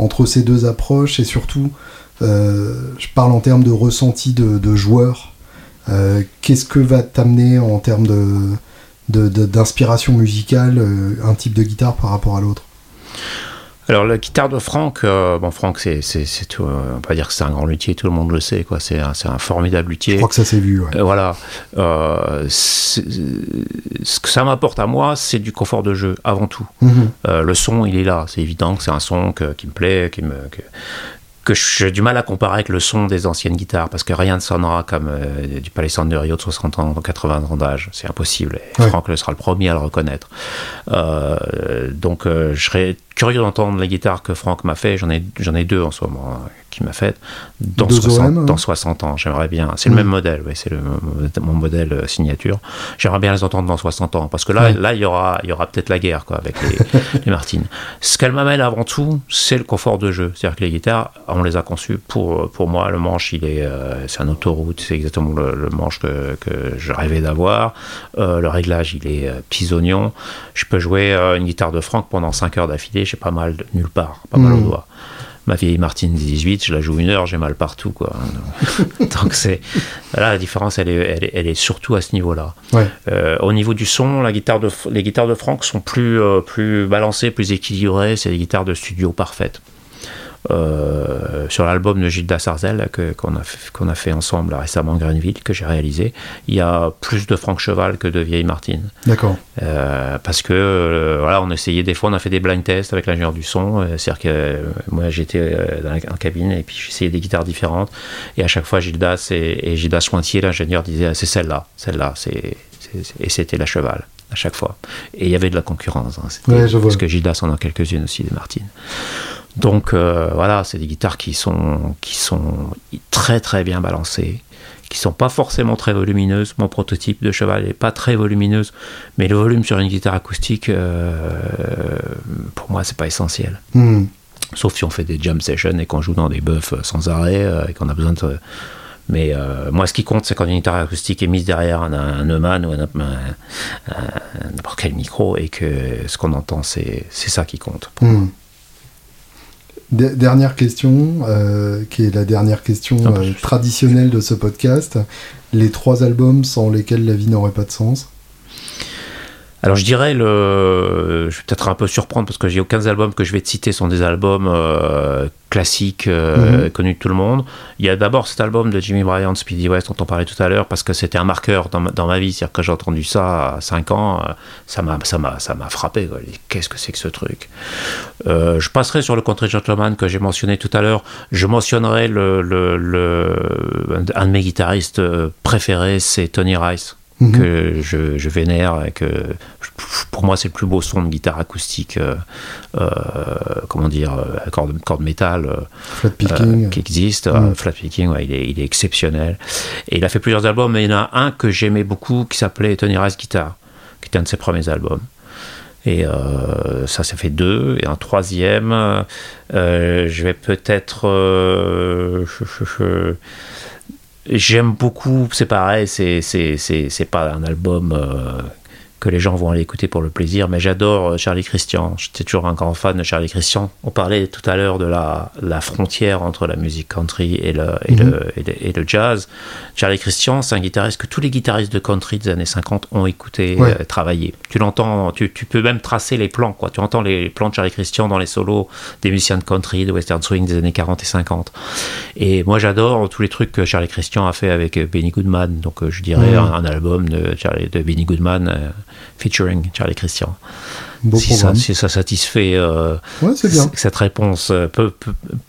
entre ces deux approches et surtout, euh, je parle en termes de ressenti de, joueur. Euh, qu'est-ce que va t'amener en termes de, d'inspiration musicale, euh, un type de guitare par rapport à l'autre? Alors la guitare de Franck, bon Franck c'est, c'est, tout, on dire que c'est un grand luthier, tout le monde le sait quoi, c'est un, c'est un formidable luthier. Je crois que ça s'est vu. voilà, ce que ça m'apporte à moi, c'est du confort de jeu avant tout. Mhm. le son, il est là, c'est évident que c'est un son qui me plaît, qui me, que j'ai du mal à comparer avec le son des anciennes guitares parce que rien ne sonnera comme euh, du Palisade de Rio de 60 ans, 80 ans d'âge. C'est impossible. Et Franck sera le premier à le reconnaître. Euh, donc, euh, je serais curieux d'entendre les guitares que Franck m'a fait. J'en ai, j'en ai deux en ce moment qui m'a fait dans, 60, dans 60 ans. J'aimerais bien. C'est le même modèle, oui, c'est mon modèle euh, signature. J'aimerais bien les entendre dans 60 ans parce que là, là, il y aura, il y aura peut-être la guerre quoi avec les, *laughs* les Martines. Ce qu'elle m'amène avant tout, c'est le confort de jeu. C'est-à-dire que les guitares, on les a conçues pour pour moi. Le manche, il est, euh, c'est un autoroute. C'est exactement le, manche que, que je rêvais d'avoir. Euh, le réglage, il est petits oignons. Je peux jouer une guitare de Franck pendant 5 heures d'affilée. J'ai pas mal nulle part, pas mal au hmm. doigt ma vieille Martine 18, je la joue une heure, j'ai mal partout. Quoi. *laughs* Donc c'est la différence, elle est, elle est, surtout à ce niveau-là. Euh, au niveau du son, la guitare de, les guitares de Franck sont plus, euh, plus balancées, plus équilibrées. C'est des guitares de studio parfaites. Euh, sur l'album de Gilda Sarzel qu'on a, qu'on a fait ensemble récemment Greenville, que j'ai réalisé, il y a plus de Franck Cheval que de Vieille Martine. D'accord. Euh, parce que euh, voilà, on essayait des fois, on a fait des blind tests avec l'ingénieur du son. C'est-à-dire que moi j'étais dans la, en cabine et puis j'essayais des guitares différentes. Et à chaque fois, Gildas et, et Gildas Chointier, l'ingénieur, disait ah, c'est celle-là, celle-là, c'est, et c'était la cheval à chaque fois. Et il y avait de la concurrence. Hein. parce que Gildas en a quelques-unes aussi, des Martines. Donc euh, voilà, c'est des guitares qui sont, qui sont très très bien balancées, qui sont pas forcément très volumineuses. Mon prototype de cheval n'est pas très volumineuse, mais le volume sur une guitare acoustique, euh, pour moi, c'est pas essentiel. Hmm. Sauf si on fait des jam sessions et qu'on joue dans des buffs sans arrêt euh, et qu'on a besoin de. Mais moi, ce qui compte, c'est quand une guitare acoustique est mise derrière un, un Neumann ou n'importe quel micro et que ce qu'on entend, c'est ça qui compte. Pour dernière question, euh, qui est la dernière question euh, traditionnelle de ce podcast. Les trois albums sans lesquels la vie n'aurait pas de sens alors je dirais, le, je vais peut-être un peu surprendre parce que j'ai aucun album que je vais te citer sont des albums euh, classiques euh, mhm. connus de tout le monde. Il y a d'abord cet album de Jimmy Bryant, Speedy West, dont on parlait tout à l'heure, parce que c'était un marqueur dans ma, dans ma vie. C'est-à-dire que j'ai entendu ça à 5 ans, euh, ça m'a, ça m'a, ça m'a frappé. Qu'est-ce que c'est que ce truc? Je passerai sur le Country Gentleman que j'ai mentionné tout à l'heure. Je mentionnerai le, le, le, un de mes guitaristes préférés, c'est Tony Rice. Mhm. que je, vénère et que pour moi c'est le plus beau son de guitare acoustique euh, euh, comment dire corde, corde métal euh, qui existe flat picking il, est, il est exceptionnel et il a fait plusieurs albums mais il y en a un que j'aimais beaucoup qui s'appelait Tony Rice Guitar qui était un de ses premiers albums et ça, ça fait deux. Et un troisième, je vais peut-être. J'aime beaucoup, c'est pareil, c'est, pas un album euh, que les gens vont aller écouter pour le plaisir. Mais j'adore euh, Charlie Christian. J'étais toujours un grand fan de Charlie Christian. On parlait tout à l'heure de la, la, frontière entre la musique country et le, et, le, mhm. et, le, jazz. Charlie Christian, c'est un guitariste que tous les guitaristes de country des années 50 ont écouté, euh, travaillé. Tu l'entends, tu, tu, peux même tracer les plans. Quoi. Tu entends les plans de Charlie Christian dans les solos des musiciens de country, de western swing des années 40 et 50. Et moi, j'adore tous les trucs que Charlie Christian a fait avec Benny Goodman. Donc, je dirais un, album de, Charlie, de Benny Goodman featuring Charlie Christian. si, ça, si, ça, satisfait euh, cette réponse euh, peut,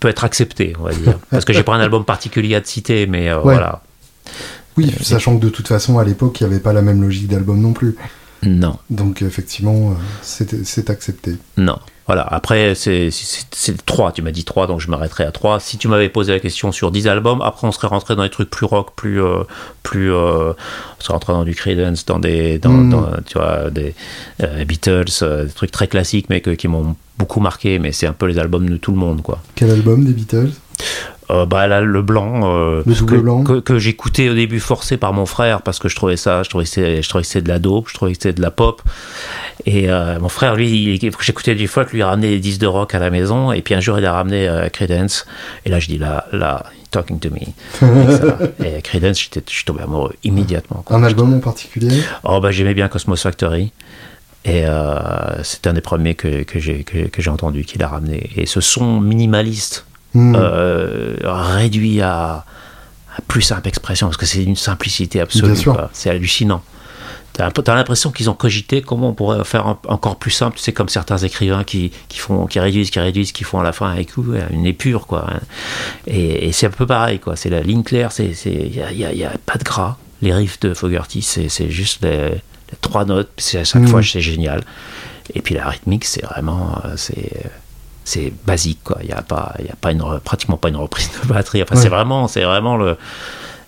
peut, être acceptée, on va dire. Parce que j'ai pas un album particulier à te citer, mais euh, voilà. Oui, sachant que de toute façon, à l'époque, il n'y avait pas la même logique d'album non plus. Non. Donc effectivement, c'est accepté. Non. Voilà, après, c'est 3, tu m'as dit 3, donc je m'arrêterai à 3. Si tu m'avais posé la question sur 10 albums, après on serait rentré dans des trucs plus rock, plus. Euh, plus euh, on serait rentré dans du Creedence, dans des. Dans, hmm. tu vois, des euh, Beatles, des trucs très classiques, mais qui m'ont beaucoup marqué, mais c'est un peu les albums de tout le monde, quoi. Quel album des Beatles? Euh, bah là, le blanc, euh, le que, blanc. que, j'écoutais au début forcé par mon frère parce que je trouvais ça, je trouvais que c'était de la dope, je trouvais que c'était de la pop. Et euh, mon frère, lui, j'écoutais du folk, lui ramenait des disques de rock à la maison. Et puis un jour, il a ramené Credence. Et là, je dis là, là, talking to me. et *laughs* Credence, je suis tombé amoureux immédiatement. Un album en particulier? Oh bah j'aimais bien Cosmos Factory. Et c'est un des premiers que, que j'ai que, entendu qu'il a ramené. Et ce son minimaliste Hmm. Euh, réduit à, plus simple expression, parce que c'est une simplicité absolue. C'est hallucinant. T'as as, l'impression qu'ils ont cogité comment on pourrait faire encore plus simple. C'est comme certains écrivains qui, qui, font, qui réduisent, qui réduisent, qui font à la fin un coup, une épure, quoi. Et, c'est un peu pareil, quoi. C'est la ligne claire, il n'y a, y a, pas de gras. Les riffs de Fogerty, c'est juste les, trois notes, à chaque hmm. fois, c'est génial. Et puis la rythmique, c'est vraiment. Euh, c'est c'est basique quoi. Il n'y a pas il y a pas une pratiquement pas une reprise de batterie. Enfin c'est vraiment c'est vraiment le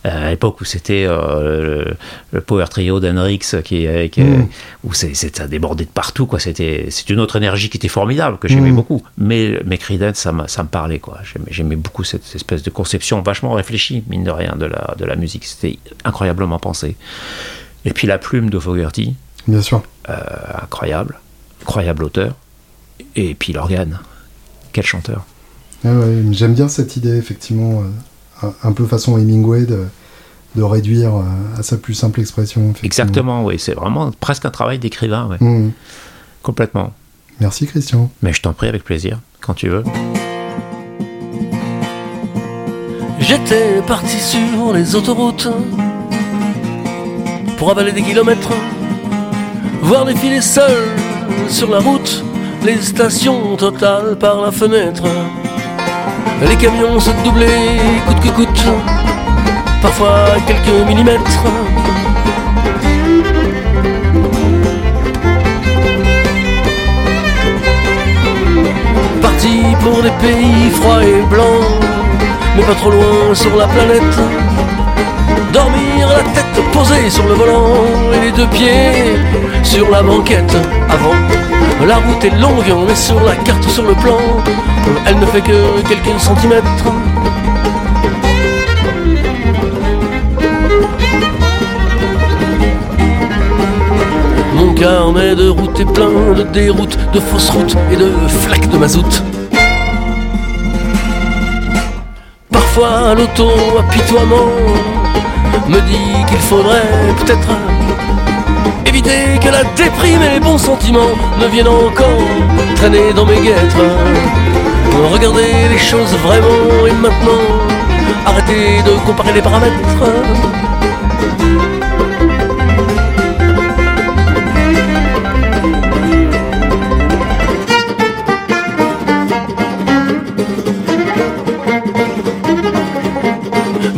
euh, à l'époque où c'était euh, le, power trio d'Henrix qui, qui mm. où c'est ça débordait de partout quoi. C'était c'est une autre énergie qui était formidable que j'aimais mm. beaucoup. Mais mais Creedence ça, ça me parlait quoi. J'aimais beaucoup cette espèce de conception vachement réfléchie mine de rien de la de la musique. C'était incroyablement pensé. Et puis la plume de Fogerty. Bien sûr. Euh, incroyable. Incroyable auteur. Et puis l'organe quel chanteur. Ah j'aime bien cette idée, effectivement, euh, un peu façon Hemingway de, de réduire euh, à sa plus simple expression. Exactement, oui, c'est vraiment presque un travail d'écrivain. Mmh. Complètement. Merci Christian. Mais je t'en prie avec plaisir, quand tu veux. J'étais parti sur les autoroutes pour avaler des kilomètres, voir défiler seul sur la route les stations totales par la fenêtre. Les camions se doublaient coûte que coûte, parfois quelques millimètres. Parti pour des pays froids et blancs, mais pas trop loin sur la planète. Dormir la tête posée sur le volant et les deux pieds sur la banquette avant la route est longue, on est sur la carte, sur le plan. Elle ne fait que quelques centimètres. Mon carnet de route est plein de déroutes, de fausses routes et de flaques de mazout. Parfois l'auto-apitoiement me dit qu'il faudrait peut-être éviter que la déprime et les bons sentiments ne viennent encore traîner dans mes guêtres. Regardez les choses vraiment et maintenant, arrêtez de comparer les paramètres.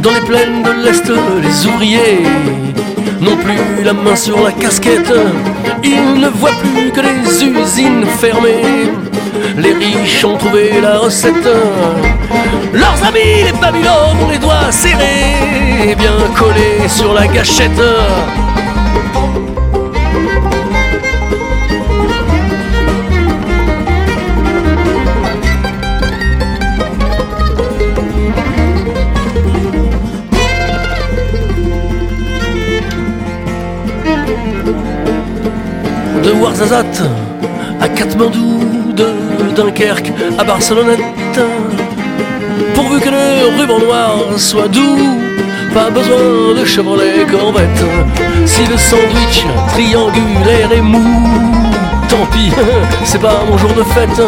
Dans les plaines de l'Est, les ouvriers non plus la main sur la casquette. Ils ne voient plus que les usines fermées. Les riches ont trouvé la recette. Leurs amis, les Babylone, ont les doigts serrés, bien collés sur la gâchette. Ouarzazate à Katmandou, de Dunkerque à Barcelonnette. Pourvu que le ruban noir soit doux, pas besoin de Chevrolet Corvette. Si le sandwich triangulaire est mou, tant pis, *laughs* c'est pas mon jour de fête.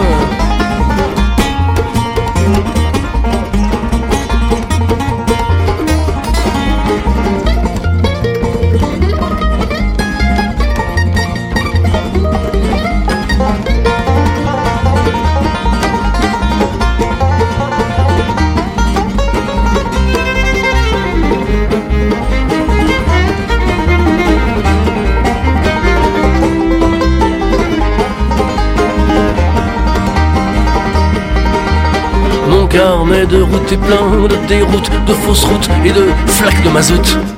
De routes et plein de déroutes, de fausses routes et de flaques de mazout.